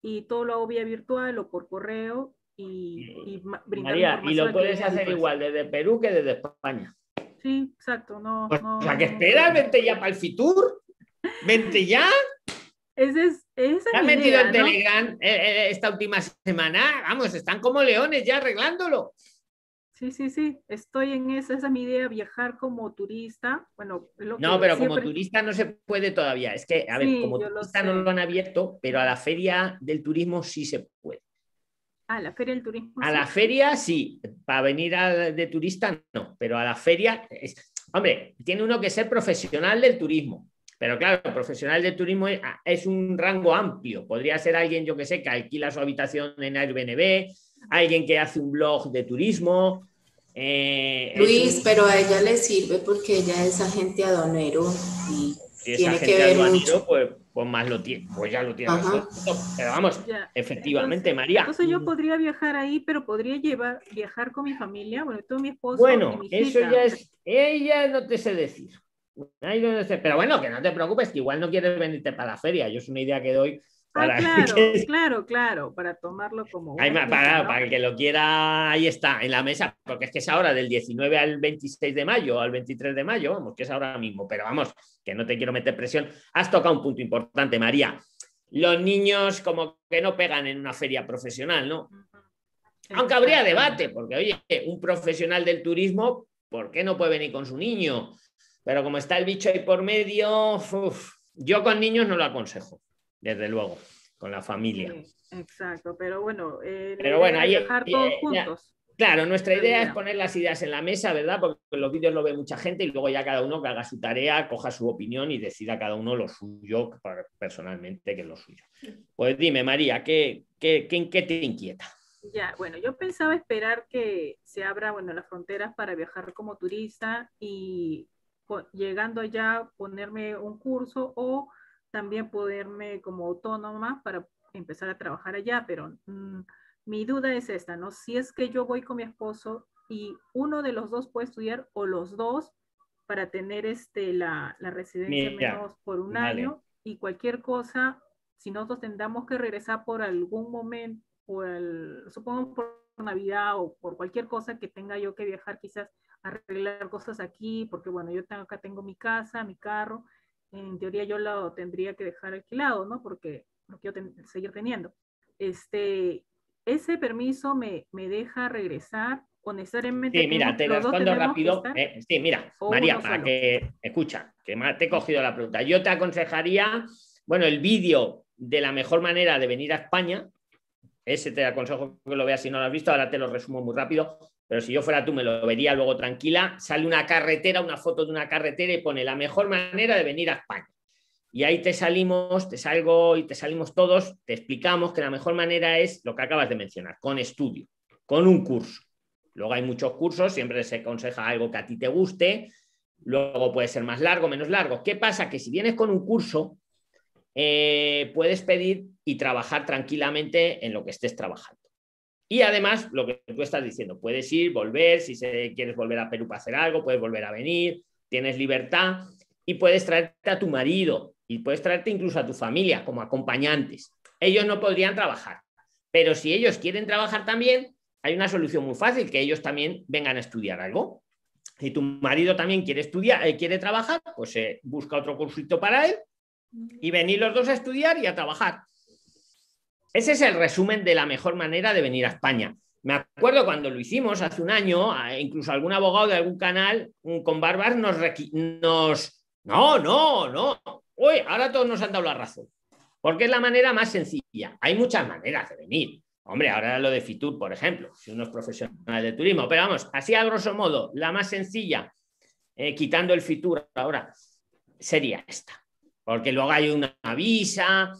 y todo lo hago vía virtual o por correo y, y brindar María, y lo puedes hacer igual desde Perú que desde España. Sí, exacto. No, pues, no, o sea, que esperas, vente ya para el Fitur, vente ya. Ese es, esa ¿Te has metido en Telegram eh, eh, esta última semana? Vamos, están como leones ya arreglándolo. Sí, sí, sí, estoy en eso, esa es mi idea, viajar como turista. Bueno, no, pero como turista no se puede todavía. Es que, a ver, como turista no lo han abierto, pero a la feria del turismo sí se puede. A la feria del turismo. A la feria sí, para venir de turista no, pero a la feria, hombre, tiene uno que ser profesional del turismo. Pero claro, profesional de turismo es, un rango amplio. Podría ser alguien, yo que sé, que alquila su habitación en Airbnb, alguien que hace un blog de turismo. Eh, Luis, pero a ella le sirve porque ella es agente aduanero y tiene que ver mucho. Pues, pues, más lo tiene, pues ya lo tiene. Pero vamos, efectivamente, María. Entonces yo podría viajar ahí, pero podría llevar, viajar con mi familia, bueno, todo mi esposo. Bueno, eso ya es, ella no te sé decir. Pero bueno, que no te preocupes, que igual no quieres venirte para la feria. Yo es una idea que doy. Ah, para claro, claro, claro, para tomarlo como. para, para el que lo quiera, ahí está, en la mesa, porque es que es ahora del 19 al 26 de mayo, al 23 de mayo, vamos, que es ahora mismo, pero vamos, que no te quiero meter presión. Has tocado un punto importante, María. Los niños como que no pegan en una feria profesional, ¿no? Aunque habría debate, porque oye, un profesional del turismo, ¿por qué no puede venir con su niño? Pero como está el bicho ahí por medio, yo con niños no lo aconsejo, desde luego, con la familia. exacto, pero bueno, eh, pero bueno, ahí, dejar todos juntos. Claro, nuestra idea es poner las ideas en la mesa, ¿verdad? Porque los vídeos lo ve mucha gente y luego ya cada uno que haga su tarea, coja su opinión y decida cada uno lo suyo personalmente que es lo suyo. Pues dime, María, ¿qué, qué, qué, qué te inquieta? Ya, bueno, yo pensaba esperar que se abra, bueno, las fronteras para viajar como turista y llegando allá ponerme un curso o también poderme como autónoma para empezar a trabajar allá, pero mm, mi duda es esta, ¿no? Si es que yo voy con mi esposo y uno de los dos puede estudiar o los dos para tener este, la, la residencia menos por un año y cualquier cosa, si nosotros tendamos que regresar por algún momento, por el, supongo por Navidad o por cualquier cosa que tenga yo que viajar quizás arreglar cosas aquí, porque bueno, yo tengo, acá tengo mi casa, mi carro, en teoría yo lo tendría que dejar alquilado, ¿no? Porque lo quiero seguir teniendo. Este, ese permiso me, me deja regresar o necesariamente... Sí, mira, te respondo rápido. Eh, sí, mira, María, para que, escucha, que te he cogido la pregunta. Yo te aconsejaría, bueno, el vídeo de la mejor manera de venir a España, ese te aconsejo que lo veas si no lo has visto, ahora te lo resumo muy rápido, pero si yo fuera tú me lo vería luego tranquila, sale una carretera, una foto de una carretera y pone la mejor manera de venir a España. Y ahí te salimos, te salgo y te salimos todos, te explicamos que la mejor manera es lo que acabas de mencionar, con estudio, con un curso. Luego hay muchos cursos, siempre se aconseja algo que a ti te guste, luego puede ser más largo, menos largo. ¿Qué pasa? Que si vienes con un curso, eh, puedes pedir y trabajar tranquilamente en lo que estés trabajando. Y además, lo que tú estás diciendo, puedes ir, volver, si se, quieres volver a Perú para hacer algo, puedes volver a venir, tienes libertad y puedes traerte a tu marido, y puedes traerte incluso a tu familia como acompañantes. Ellos no podrían trabajar, pero si ellos quieren trabajar también, hay una solución muy fácil, que ellos también vengan a estudiar algo. Si tu marido también quiere estudiar, eh, quiere trabajar, pues eh, busca otro cursito para él y venir los dos a estudiar y a trabajar. Ese es el resumen de la mejor manera de venir a España. Me acuerdo cuando lo hicimos hace un año, incluso algún abogado de algún canal con barbas nos, nos... No, no, no, Uy, ahora todos nos han dado la razón. Porque es la manera más sencilla. Hay muchas maneras de venir. Hombre, ahora lo de Fitur, por ejemplo, si uno es profesional de turismo, pero vamos, así a grosso modo, la más sencilla, eh, quitando el Fitur ahora, sería esta. Porque luego hay una visa,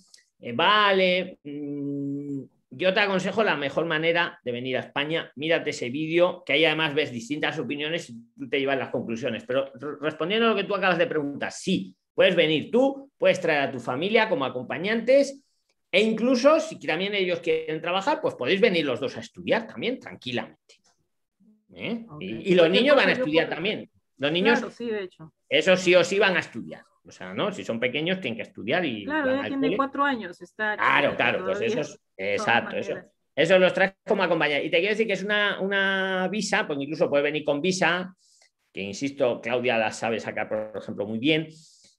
eh, vale. Mm, yo te aconsejo la mejor manera de venir a España. Mírate ese vídeo, que ahí además ves distintas opiniones y tú te llevas las conclusiones. Pero respondiendo a lo que tú acabas de preguntar, sí, Puedes venir tú, puedes traer a tu familia como acompañantes e incluso si también ellos quieren trabajar, pues podéis venir los dos a estudiar también tranquilamente. ¿eh? Y, los niños van a estudiar también. Los niños, sí, de hecho. eso sí o sí van a estudiar. O sea, ¿no? Si son pequeños, tienen que estudiar y. Claro, ya tienen cuatro años. Está claro, claro, pues eso es. Exacto, eso. Eso los traes como acompañantes. Y te quiero decir que es una, una visa, pues incluso puede venir con visa, que insisto, Claudia la sabe sacar, por ejemplo, muy bien.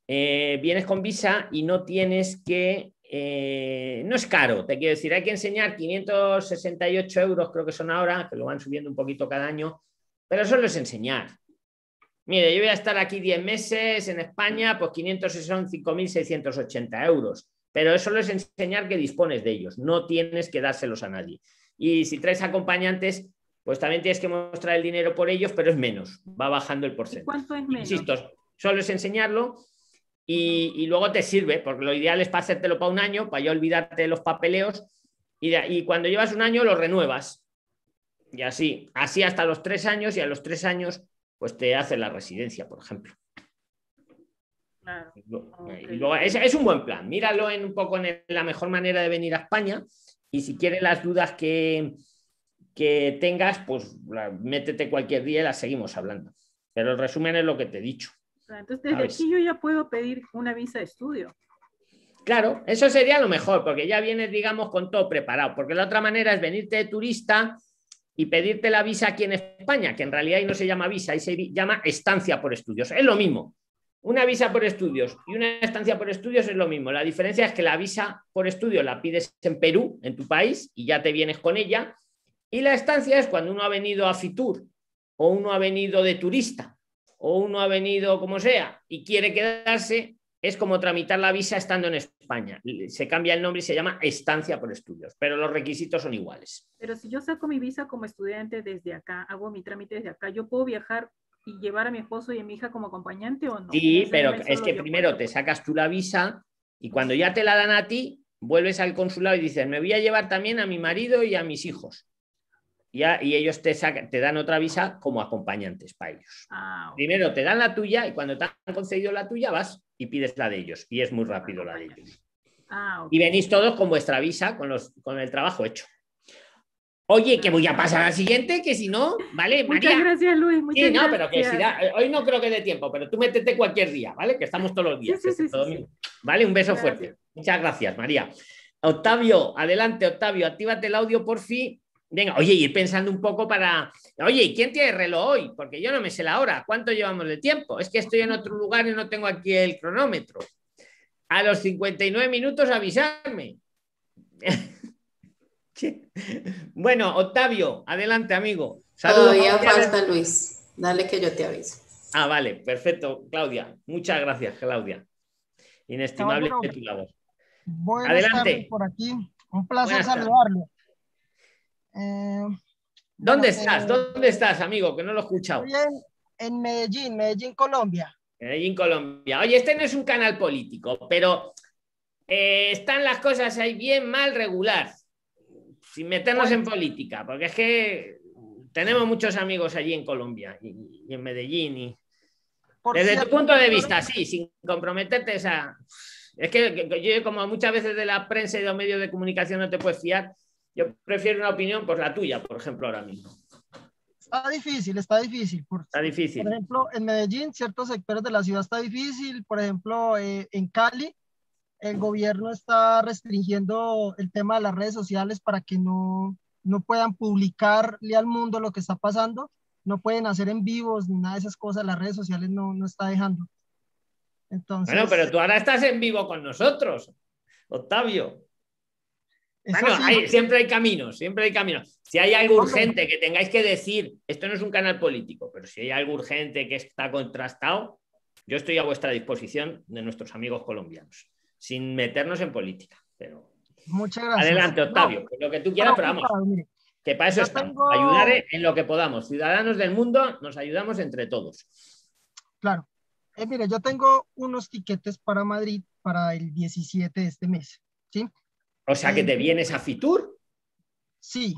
Eh, vienes con visa y no tienes que, eh, no es caro, te quiero decir, hay que enseñar 568 euros, creo que son ahora, que lo van subiendo un poquito cada año, pero solo es enseñar. Mire, yo voy a estar aquí 10 meses en España, pues 500 son 5.680 euros, pero eso es enseñar que dispones de ellos, no tienes que dárselos a nadie. Y si traes acompañantes, pues también tienes que mostrar el dinero por ellos, pero es menos, va bajando el porcentaje. ¿Cuánto es menos? Insisto, solo es enseñarlo y, luego te sirve, porque lo ideal es para hacértelo para un año, para ya olvidarte de los papeleos, y, y cuando llevas un año lo renuevas. Y así, así hasta los tres años, y a los tres años, pues te hace la residencia, por ejemplo. Y luego, es, un buen plan. Míralo en un poco en la mejor manera de venir a España. Y si quieres las dudas que, que tengas, pues métete cualquier día y las seguimos hablando. Pero el resumen es lo que te he dicho. Entonces, desde aquí yo ya puedo pedir una visa de estudio. Claro, eso sería lo mejor, porque ya vienes, digamos, con todo preparado. Porque la otra manera es venirte de turista y pedirte la visa aquí en España, que en realidad ahí no se llama visa, ahí se llama estancia por estudios. Es lo mismo. Una visa por estudios y una estancia por estudios es lo mismo. La diferencia es que la visa por estudios la pides en Perú, en tu país, y ya te vienes con ella. Y la estancia es cuando uno ha venido a Fitur o uno ha venido de turista o uno ha venido como sea y quiere quedarse, es como tramitar la visa estando en España. Se cambia el nombre y se llama estancia por estudios, pero los requisitos son iguales. Pero si yo saco mi visa como estudiante desde acá, hago mi trámite desde acá, ¿yo puedo viajar y llevar a mi esposo y a mi hija como acompañante o no? Sí, pero es que primero te sacas tú la visa y cuando ya te la dan a ti, vuelves al consulado y dices, me voy a llevar también a mi marido y a mis hijos y ellos te, te dan otra visa como acompañantes para ellos. Ah, Primero te dan la tuya y cuando te han concedido la tuya vas y pides la de ellos. Y es muy rápido la de ellos. Ah, y venís todos con vuestra visa, con, los, con el trabajo hecho. Oye, que voy a pasar al siguiente, que si no, ¿vale? Muchas gracias, Luis. Muchas no, pero que si hoy no creo que dé tiempo, pero tú métete cualquier día, ¿vale? Que estamos todos los días. ¿Vale? Un beso fuerte. Muchas gracias, María. Octavio, adelante, Octavio, actívate el audio por fin Venga, oye, ir pensando un poco para. Oye, ¿quién tiene reloj hoy? Porque yo no me sé la hora. ¿Cuánto llevamos de tiempo? Es que estoy en otro lugar y no tengo aquí el cronómetro. A los 59 minutos avisarme. bueno, Octavio, adelante, amigo. Todavía falta Luis. Dale que yo te aviso. Ah, vale, perfecto, Claudia. Muchas gracias, Claudia. Inestimable tu labor. Adelante. por aquí. Un placer saludarlo. Eh, ¿Dónde bueno, estás? eh, ¿Dónde estás, amigo? Que no lo he escuchado. en, en Medellín, Medellín, Colombia. Medellín, Colombia. Oye, este no es un canal político, pero eh, están las cosas ahí bien, mal, regular, sin meternos en política, porque es que tenemos muchos amigos allí en Colombia y, y en Medellín. Y... Desde tu cierto, punto de vista, sí, sin comprometerte esa... Es que yo, como muchas veces de la prensa y de los medios de comunicación no te puedes fiar, yo prefiero una opinión, pues la tuya, por ejemplo, ahora mismo. Está difícil, está difícil. Por, Está difícil. por ejemplo, en Medellín, ciertos sectores de la ciudad está difícil. Por ejemplo, eh, en Cali, el gobierno está restringiendo el tema de las redes sociales para que no, no puedan publicarle al mundo lo que está pasando. No pueden hacer en vivos ni nada de esas cosas. Las redes sociales no, no está dejando. Entonces, Bueno, pero tú ahora estás en vivo con nosotros, Octavio. Bueno, hay- siempre hay caminos, siempre hay caminos. Si hay algo urgente que tengáis que decir, esto no es un canal político, pero si hay algo urgente que está contrastado, yo estoy a vuestra disposición de nuestros amigos colombianos, sin meternos en política. Pero muchas gracias. adelante, Octavio, lo que tú quieras, pero vamos, mire. que para eso estamos, tengo- ayudar en lo que podamos. Ciudadanos del mundo, nos ayudamos entre todos. Claro. Eh, mire, yo tengo unos tiquetes para Madrid para el 17 de este mes. ¿Sí? O sea que te vienes a Fitur, Sí.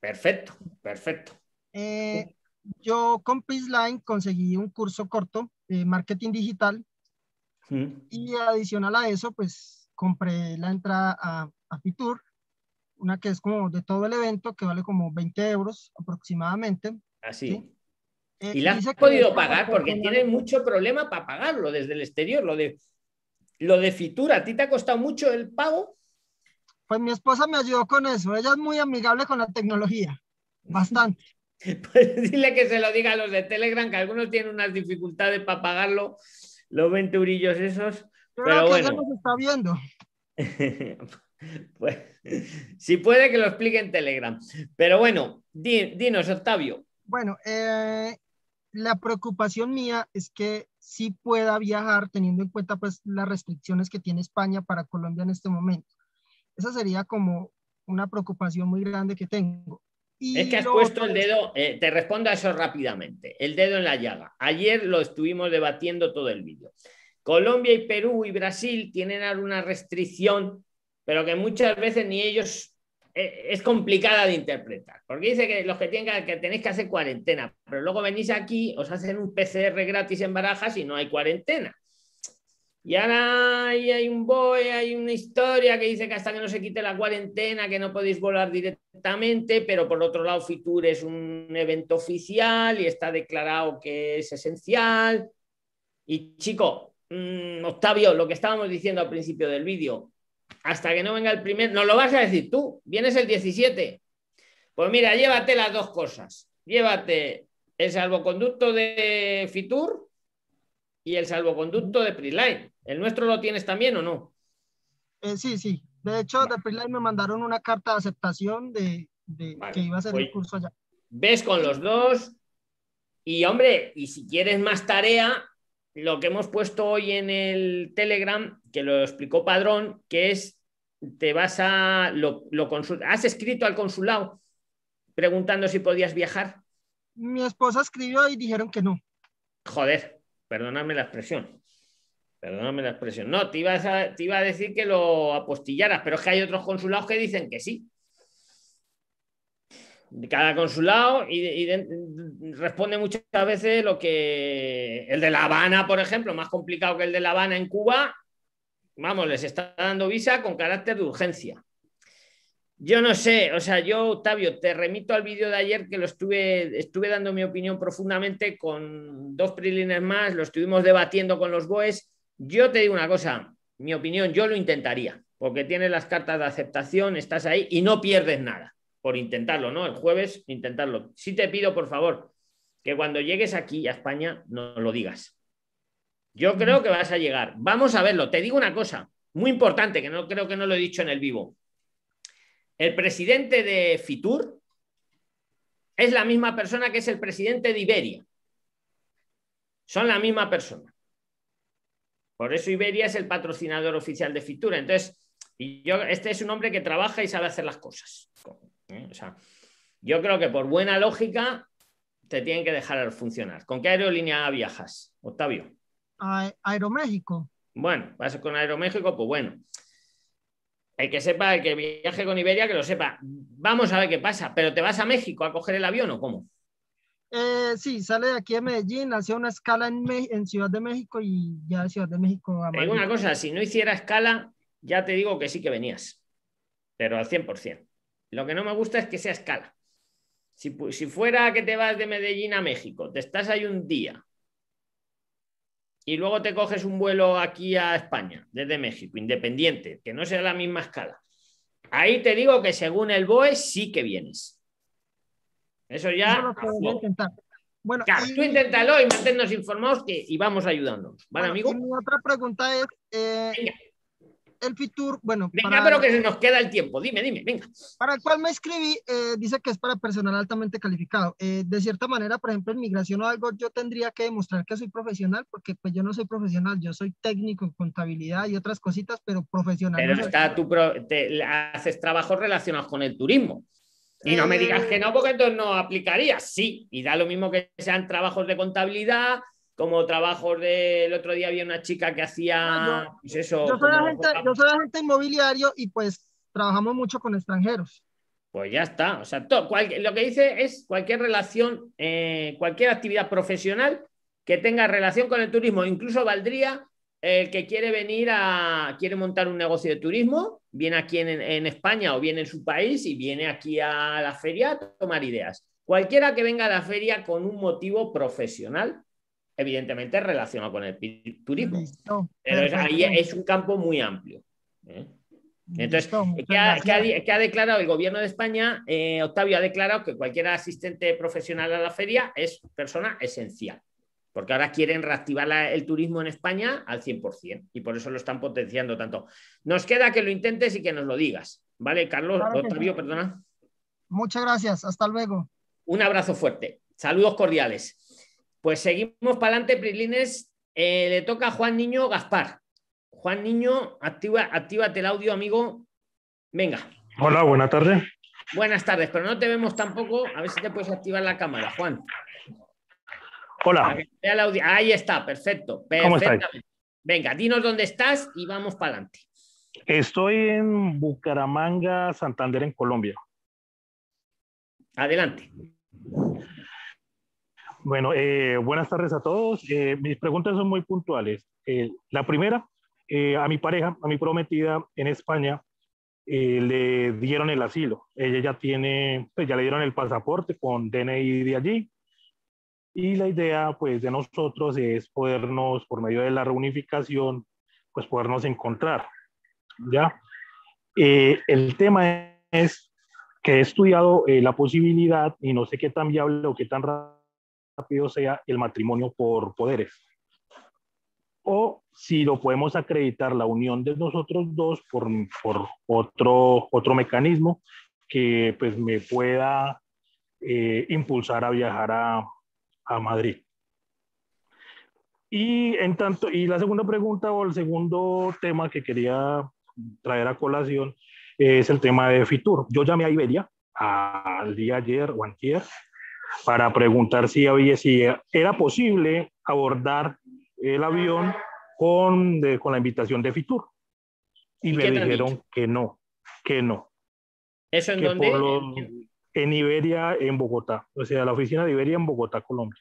perfecto, perfecto. Eh, yo con Peaceline conseguí un curso corto de marketing digital Mm, y adicional a eso, pues compré la entrada a, a Fitur, una que es como de todo el evento, que vale como 20 euros aproximadamente. Así. Sí. Eh, Y la has podido pagar porque personas- tienes mucho problema para pagarlo desde el exterior. Lo de, lo de Fitur, ¿a ti te ha costado mucho el pago? Pues mi esposa me ayudó con eso. Ella es muy amigable con la tecnología. Bastante. Pues dile que se lo diga a los de Telegram, que algunos tienen unas dificultades para pagarlo, los 20 eurillos esos. Pero creo que bueno. nos está viendo. pues, si puede que lo explique en Telegram. Pero bueno, di- dinos, Octavio. Bueno, eh, la preocupación mía es que sí pueda viajar teniendo en cuenta pues las restricciones que tiene España para Colombia en este momento. Esa sería como una preocupación muy grande que tengo. Y Es que has puesto otro el dedo, eh, te respondo a eso rápidamente, el dedo en la llaga. Ayer lo estuvimos debatiendo todo el vídeo. Colombia y Perú y Brasil tienen alguna restricción, pero que muchas veces ni ellos eh, es complicada de interpretar, porque dice que los que, tienen que, que tenéis que hacer cuarentena, pero luego venís aquí, os hacen un PCR gratis en barajas y no hay cuarentena. Y ahora hay un BOE, hay una historia que dice que hasta que no se quite la cuarentena, que no podéis volar directamente, pero por otro lado Fitur es un evento oficial y está declarado que es esencial. Y chico, mm, Octavio, lo que estábamos diciendo al principio del vídeo, hasta que no venga el primer, nos lo vas a decir tú, vienes el 17. Pues mira, llévate las dos cosas. Llévate el salvoconducto de Fitur y el salvoconducto de Preline. ¿El nuestro lo tienes también o no? eh, sí, sí. De hecho, de Preline me mandaron una carta de aceptación de, de Vale, que iba a hacer el curso allá. ves con los dos y hombre, y si quieres más tarea, lo que hemos puesto hoy en el Telegram, que lo explicó Padrón, que es, te vas a, lo, lo has escrito al consulado preguntando si podías viajar. Mi esposa escribió y dijeron que no. Joder, perdóname la expresión. Perdóname la expresión. No, te, a- iba a decir que lo apostillaras, pero es que hay otros consulados que dicen que sí. Cada consulado y, y de- responde muchas veces lo que el de La Habana, por ejemplo, más complicado que el de La Habana en Cuba, vamos, les está dando visa con carácter de urgencia. Yo no sé, o sea, yo, Octavio, te remito al vídeo de ayer que lo estuve, estuve dando mi opinión profundamente con dos prilines más, lo estuvimos debatiendo con los BOEs. Yo te digo una cosa, mi opinión, yo lo intentaría, porque tienes las cartas de aceptación, estás ahí y no pierdes nada por intentarlo, ¿no? El jueves, intentarlo. Sí te pido, por favor, que cuando llegues aquí a España no lo digas. Yo creo que vas a llegar. Vamos a verlo. Te digo una cosa muy importante, que no creo que no lo he dicho en el vivo. El presidente de Fitur es la misma persona que es el presidente de Iberia. Son la misma persona. Por eso Iberia es el patrocinador oficial de Fitur. Entonces, y yo, este es un hombre que trabaja y sabe hacer las cosas. ¿eh? O sea, yo creo que por buena lógica te tienen que dejar funcionar. ¿Con qué aerolínea viajas, Octavio? A Aeroméxico. Bueno, vas con Aeroméxico, pues bueno. El que sepa, el que viaje con Iberia, que lo sepa. Vamos a ver qué pasa. ¿Pero te vas a México a coger el avión o cómo? Eh, sí, sale de aquí de Medellín, hace una escala en, en, Ciudad de México y ya de Ciudad de México a Madrid. una cosa, si no hiciera escala, ya te digo que sí que venías, pero al 100%. Lo que no me gusta es que sea escala. Si, si fuera que te vas de Medellín a México, te estás ahí un día y luego te coges un vuelo aquí a España, desde México, independiente, que no sea la misma escala. Ahí te digo que según el BOE sí que vienes. Eso ya. Bueno, tú inténtalo y manténnos informados que, y vamos ayudándonos. ¿Vale, amigo? mi otra pregunta es: eh, el Fitur, bueno. Venga, pero que se nos queda el tiempo. Dime, dime, venga. Para el cual me escribí, eh, dice que es para personal altamente calificado. Eh, de cierta manera, por ejemplo, en migración o algo, yo tendría que demostrar que soy profesional, porque pues yo no soy profesional, yo soy técnico en contabilidad y otras cositas, pero profesional. Pero está, tú te, haces trabajos relacionados con el turismo. Y no me digas que no, porque entonces no aplicaría. Sí, y da lo mismo que sean trabajos de contabilidad, como trabajos del otro día había una chica que hacía pues eso. Yo soy, agente, inmobiliario y pues trabajamos mucho con extranjeros. Pues ya está. O sea, lo que dice es cualquier relación, eh, cualquier actividad profesional que tenga relación con el turismo. Incluso valdría el que quiere venir a, quiere montar un negocio de turismo, viene aquí en, en España o viene en su país y viene aquí a la feria a tomar ideas. Cualquiera que venga a la feria con un motivo profesional evidentemente relacionado con el turismo. Pero ahí es un campo muy amplio. ¿eh? Entonces, ¿qué ha, declarado el gobierno de España? Eh, Octavio ha declarado que cualquier asistente profesional a la feria es persona esencial, porque ahora quieren reactivar el turismo en España al 100% y por eso lo están potenciando tanto. Nos queda que lo intentes y que nos lo digas. ¿Vale, Carlos? Octavio, perdona. Muchas gracias. Hasta luego. Un abrazo fuerte. Saludos cordiales. Pues seguimos para adelante, Prislines. Eh, le toca a Juan Niño Gaspar. Juan Niño, activa, actívate el audio, amigo. Venga. Hola, buenas tardes. Buenas tardes, pero no te vemos tampoco. A ver si te puedes activar la cámara, Juan. Hola. Ahí está, perfecto. ¿Cómo estás? Venga, dinos dónde estás y vamos para adelante. Estoy en Bucaramanga, Santander, en Colombia. Adelante. Bueno, eh, buenas tardes a todos. Eh, mis preguntas son muy puntuales. Eh, la primera, a mi pareja, a mi prometida en España, le dieron el asilo. Ella ya tiene, pues ya le dieron el pasaporte con DNI de allí. Y la idea, pues, de nosotros es podernos, por medio de la reunificación, pues, podernos encontrar. ¿Ya? el tema es que he estudiado la posibilidad, y no sé qué tan viable o qué tan rápido rápido sea el matrimonio por poderes. O si lo podemos acreditar la unión de nosotros dos por, por otro, otro mecanismo que pues me pueda eh, impulsar a viajar a, a Madrid. Y en tanto, y la segunda pregunta o el segundo tema que quería traer a colación es el tema de Fitur. Yo llamé a Iberia al día ayer o antier para preguntar si, había, si era posible abordar el avión con, con la invitación de Fitur. Y, me dijeron que no, que no. ¿Eso en dónde? en Iberia, en Bogotá. O sea, la oficina de Iberia en Bogotá, Colombia.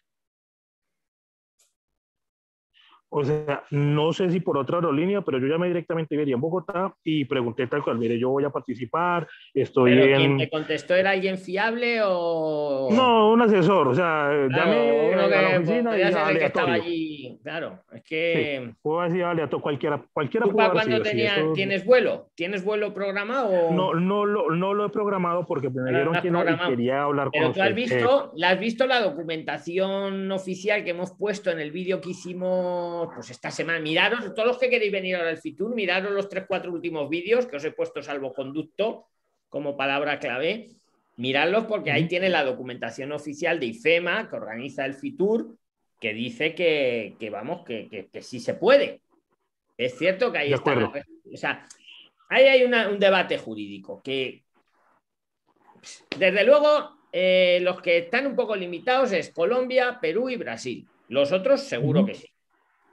O sea, no sé si por otra aerolínea, pero yo llamé directamente a Iberia en Bogotá y pregunté tal cual, mire, yo voy a participar, estoy ¿Pero ¿Quién te contestó era alguien fiable o...? No, un asesor, o sea, llamé a la oficina y aleatorio. estaba allí, claro, es que... Sí, puedo decir aleatorio, cualquiera, cualquiera puede cuándo tienes vuelo? ¿Tienes vuelo programado? No, no, lo, no lo he programado porque me dijeron que no y quería hablar Pero con tú has visto, ¿la has visto la documentación oficial que hemos puesto en el vídeo que hicimos pues esta semana, miraros, todos los que queréis venir ahora al Fitur, miraros los tres, cuatro últimos vídeos que os he puesto salvoconducto como palabra clave, miradlos porque ahí tiene la documentación oficial de IFEMA que organiza el Fitur, que dice que, vamos, que, sí se puede. Es cierto que ahí está. o sea, ahí hay un debate jurídico que Desde luego, eh, los que están un poco limitados es Colombia, Perú y Brasil. Los otros seguro que sí.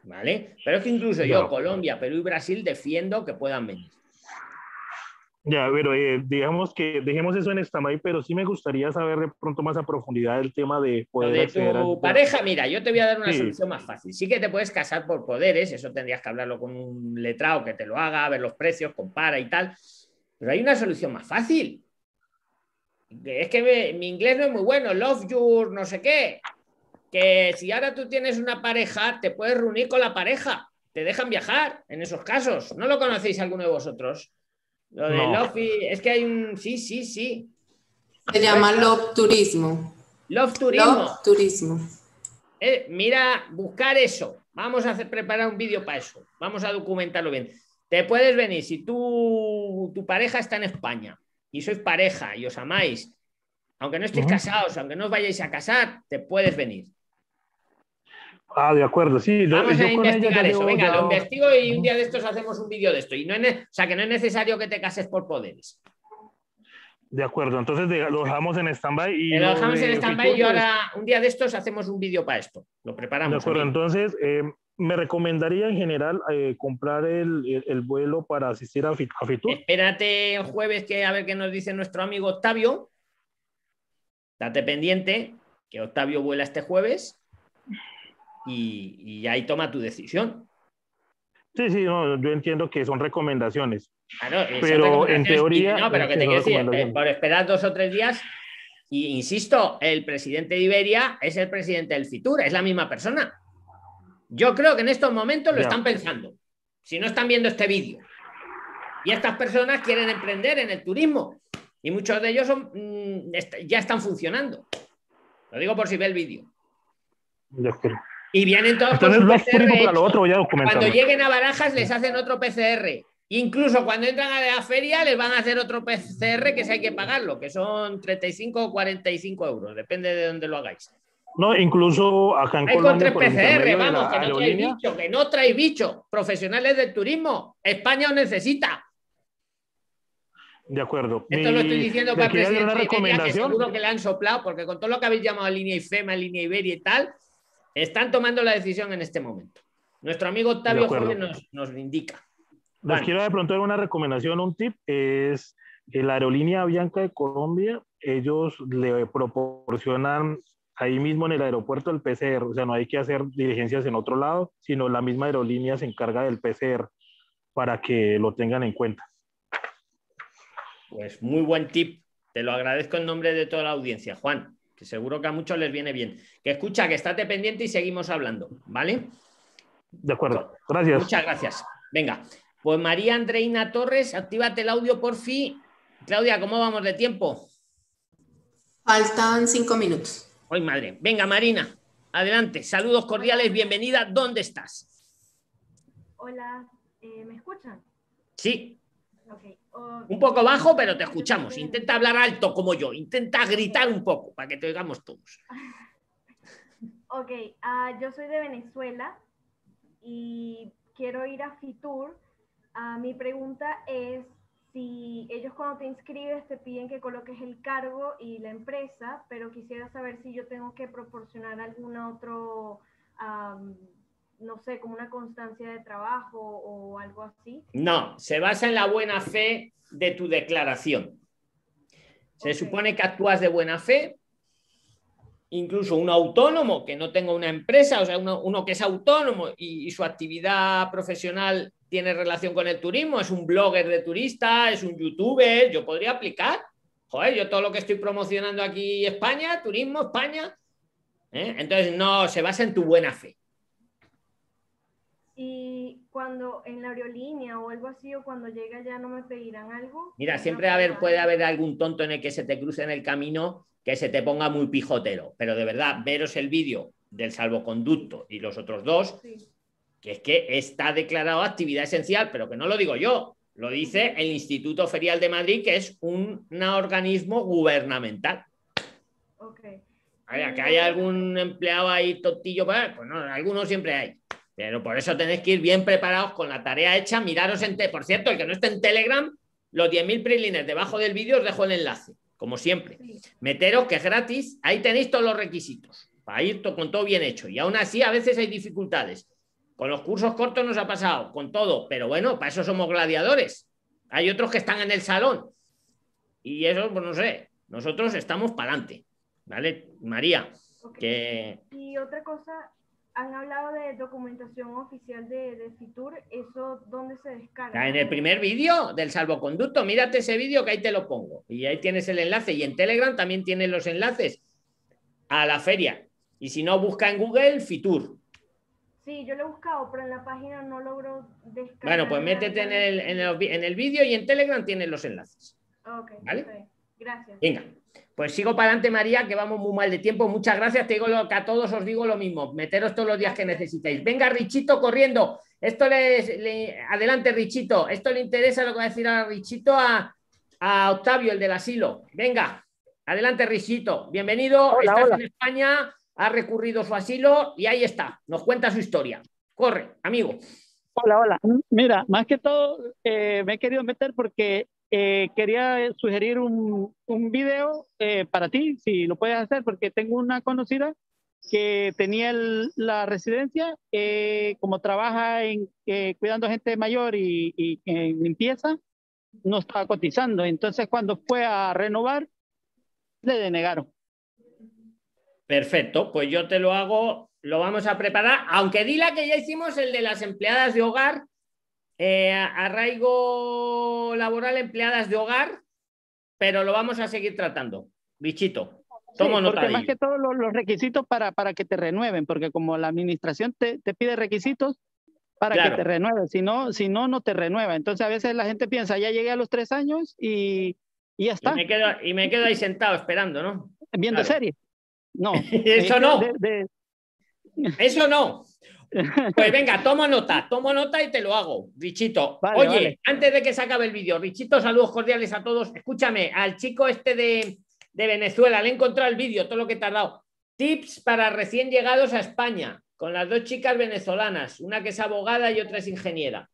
¿Vale? Pero es que incluso yo, Colombia, Perú y Brasil, defiendo que puedan venir. Ya, pero eh, digamos que dejemos eso en stand pero sí me gustaría saber de pronto más a profundidad el tema de poder de tu al- pareja, mira, yo te voy a dar una Sí. solución más fácil. Sí que te puedes casar por poderes, eso tendrías que hablarlo con un letrado que te lo haga, ver los precios, compara y tal. Pero hay una solución más fácil. Es que me- mi inglés no es muy bueno, love your no sé qué. Que si ahora tú tienes una pareja, te puedes reunir con la pareja, te dejan viajar en esos casos. ¿No lo conocéis alguno de vosotros? Lo de No. love, y- es que hay un. Sí, sí, sí. Se llama Love Turismo. Love turismo. Love Turismo. Eh, mira, buscar eso. Vamos a hacer, preparar un vídeo para eso. Vamos a documentarlo bien. Te puedes venir, si tú, tu pareja está en España y sois pareja y os amáis, aunque no estéis casados, aunque no os vayáis a casar, te puedes venir. Ah, de acuerdo, sí. Vamos yo a investigar eso. Venga, ya- lo investigo y un día de estos hacemos un vídeo de esto. Y no es o sea, que no es necesario que te cases por poderes. De acuerdo, entonces de- lo dejamos en stand-by lo dejamos de en stand-by y ahora un día de estos hacemos un vídeo para esto. Lo De preparamos. acuerdo, amigo. entonces eh, me recomendaría en general eh, comprar el, el- el vuelo para asistir a, a Fitur. Espérate el jueves que a ver qué nos dice nuestro amigo Octavio. Date pendiente que Octavio vuela este jueves y, y ahí toma tu decisión. Sí, sí, no, yo entiendo que son recomendaciones. Claro, esas Pero en teoría, No, pero que es te quiero decir, eh, por esperar dos o tres días. Y insisto, el presidente de Iberia es el presidente del Fitur, es la misma persona. Yo creo que en estos momentos lo Ya. están pensando, si no están viendo este vídeo. Y estas personas quieren emprender en el turismo. Y muchos de ellos son, mm, ya están funcionando. Lo digo por si ve el vídeo. De acuerdo. Y vienen todos con su PCR lo otro. Cuando lleguen a Barajas les hacen otro PCR. Incluso cuando entran a la feria les van a hacer otro PCR que si hay que pagarlo, que son 35 o 45 euros, depende de dónde lo hagáis. No, incluso acá en Hay con tres PCR, vamos, que no aerolínea, bicho, que no traéis bicho. Profesionales del turismo, España os necesita. De acuerdo. Esto lo estoy Mi- diciendo para el presidente una de Iberia, que recomendación. seguro que le han soplado, porque con todo lo que habéis llamado línea IFEMA, línea Iberia y tal, están tomando la decisión en este momento. Nuestro amigo Octavio. Joven nos, nos lo indica. Les quiero de pronto dar una recomendación, un tip, es eh, la aerolínea Avianca de Colombia, ellos le proporcionan ahí mismo en el aeropuerto el PCR, o sea, no hay que hacer diligencias en otro lado, sino la misma aerolínea se encarga del PCR para que lo tengan en cuenta. Pues muy buen tip. Te lo agradezco en nombre de toda la audiencia, Juan, que seguro que a muchos les viene bien. Que escucha, que estate pendiente y seguimos hablando, ¿vale? De acuerdo, gracias. Muchas gracias. Venga, pues María Andreina Torres, actívate el audio por fin. Claudia, ¿cómo vamos de tiempo? Faltan cinco minutos. Hoy madre. Venga, Marina, adelante. Saludos cordiales, bienvenida. ¿Dónde estás? Hola, eh, ¿me escuchan? Sí, Ok. Un poco bajo, pero te escuchamos. Intenta hablar alto como yo. Intenta gritar un poco para que te oigamos todos. Ok, ah, yo soy de Venezuela y quiero ir a Fitur. Ah, mi pregunta es si ellos cuando te inscribes te piden que coloques el cargo y la empresa, pero quisiera saber si yo tengo que proporcionar algún otro, no sé, como una constancia de trabajo o algo así. No, se basa en la buena fe de tu declaración. Se supone que actúas de buena fe, incluso un autónomo que no tenga una empresa, o sea, uno, uno que es autónomo y, y su actividad profesional tiene relación con el turismo, es un blogger de turista, es un youtuber, yo podría aplicar. Joder, yo todo lo que estoy promocionando aquí España, turismo, España. ¿eh? Entonces, no, se basa en tu buena fe. Y cuando en la aerolínea o algo así, o cuando llegue allá, ¿no me pedirán algo? Mira, ¿Alguna siempre haber, puede haber algún tonto en el que se te cruce en el camino que se te ponga muy pijotero. Pero de verdad, veros el vídeo del salvoconducto y los otros dos, Sí. que es que está declarado actividad esencial, pero que no lo digo yo, lo dice el Instituto Ferial de Madrid, que es un, un organismo gubernamental. Ok. Vaya, que haya algún empleado ahí tontillo, pues pues no, algunos siempre hay. Pero por eso tenéis que ir bien preparados con la tarea hecha, miraros en... te- Por cierto, el que no esté en Telegram, los 10.000 prilines debajo del vídeo os dejo el enlace. como siempre. Meteros, que es gratis, ahí tenéis todos los requisitos, para ir con todo bien hecho. Y aún así, a veces hay dificultades. Con los cursos cortos nos ha pasado, con todo, pero bueno, para eso somos gladiadores. Hay otros que están en el salón. Y eso, pues no sé, nosotros estamos para adelante. ¿Vale, María? Que... Y otra cosa, han hablado de documentación oficial de, de, Fitur, ¿eso dónde se descarga? En el primer vídeo del salvoconducto, mírate ese vídeo que ahí te lo pongo. Y ahí tienes el enlace. Y en Telegram también tienes los enlaces a la feria. Y si no, busca en Google Fitur. Sí, yo lo he buscado, pero en la página no logro descargar. Bueno, pues métete en el, en el, en el vídeo y en Telegram tienes los enlaces. Ok, ¿Vale? Gracias. Venga. Pues sigo para adelante, María, que vamos muy mal de tiempo. Muchas gracias. Te digo lo que a todos os digo lo mismo. Meteros todos los días que necesitéis. Venga, Richito, corriendo. Esto le, adelante, Richito. Esto le interesa lo que va a decir a Richito a, a Octavio, el del asilo. Venga, adelante, Richito. Bienvenido. Hola, Estás hola. en España, ha recurrido su asilo y ahí está. Nos cuenta su historia. Corre, amigo. Hola, hola. Mira, más que todo eh, me he querido meter porque eh, quería sugerir un, un video eh, para ti, si lo puedes hacer, porque tengo una conocida que tenía el- la residencia, eh, como trabaja en eh, cuidando gente mayor y, y en limpieza, no estaba cotizando. Entonces, cuando fue a renovar, le denegaron. Perfecto, pues yo te lo hago, lo vamos a preparar, aunque dila que ya hicimos el de las empleadas de hogar, eh, arraigo laboral empleadas de hogar, pero lo vamos a seguir tratando. Bichito, tomo Sí, nota porque de más ello. que todo los, los requisitos para, para que te renueven, porque como la administración te, te pide requisitos para Claro. que te renueve, si no, si no, no te renueva. Entonces a veces la gente piensa, ya llegué a los tres años y, y ya Y está, me, quedo, y me quedo ahí sentado esperando, ¿no? viendo claro. series. No. Eso es no. de- de- Eso no. Pues venga, tomo nota, tomo nota y te lo hago, Richito. Vale, Oye, vale. antes de que se acabe el vídeo, Richito, saludos cordiales a todos. Escúchame, al chico este de, de Venezuela, le he encontrado el vídeo, todo lo que he tardado. Tips para recién llegados a España, con las dos chicas venezolanas, una que es abogada y otra es ingeniera.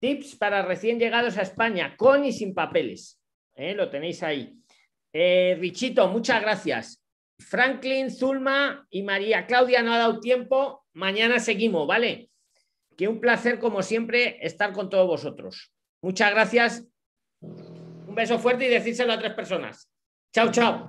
Tips para recién llegados a España, con y sin papeles. ¿Eh? Lo tenéis ahí. Eh, Richito, muchas gracias. Franklin, Zulma y María Claudia no ha dado tiempo. Mañana seguimos, ¿vale? Que un placer, como siempre, estar con todos vosotros. Muchas gracias. Un beso fuerte y decírselo a tres personas. Chao, chao.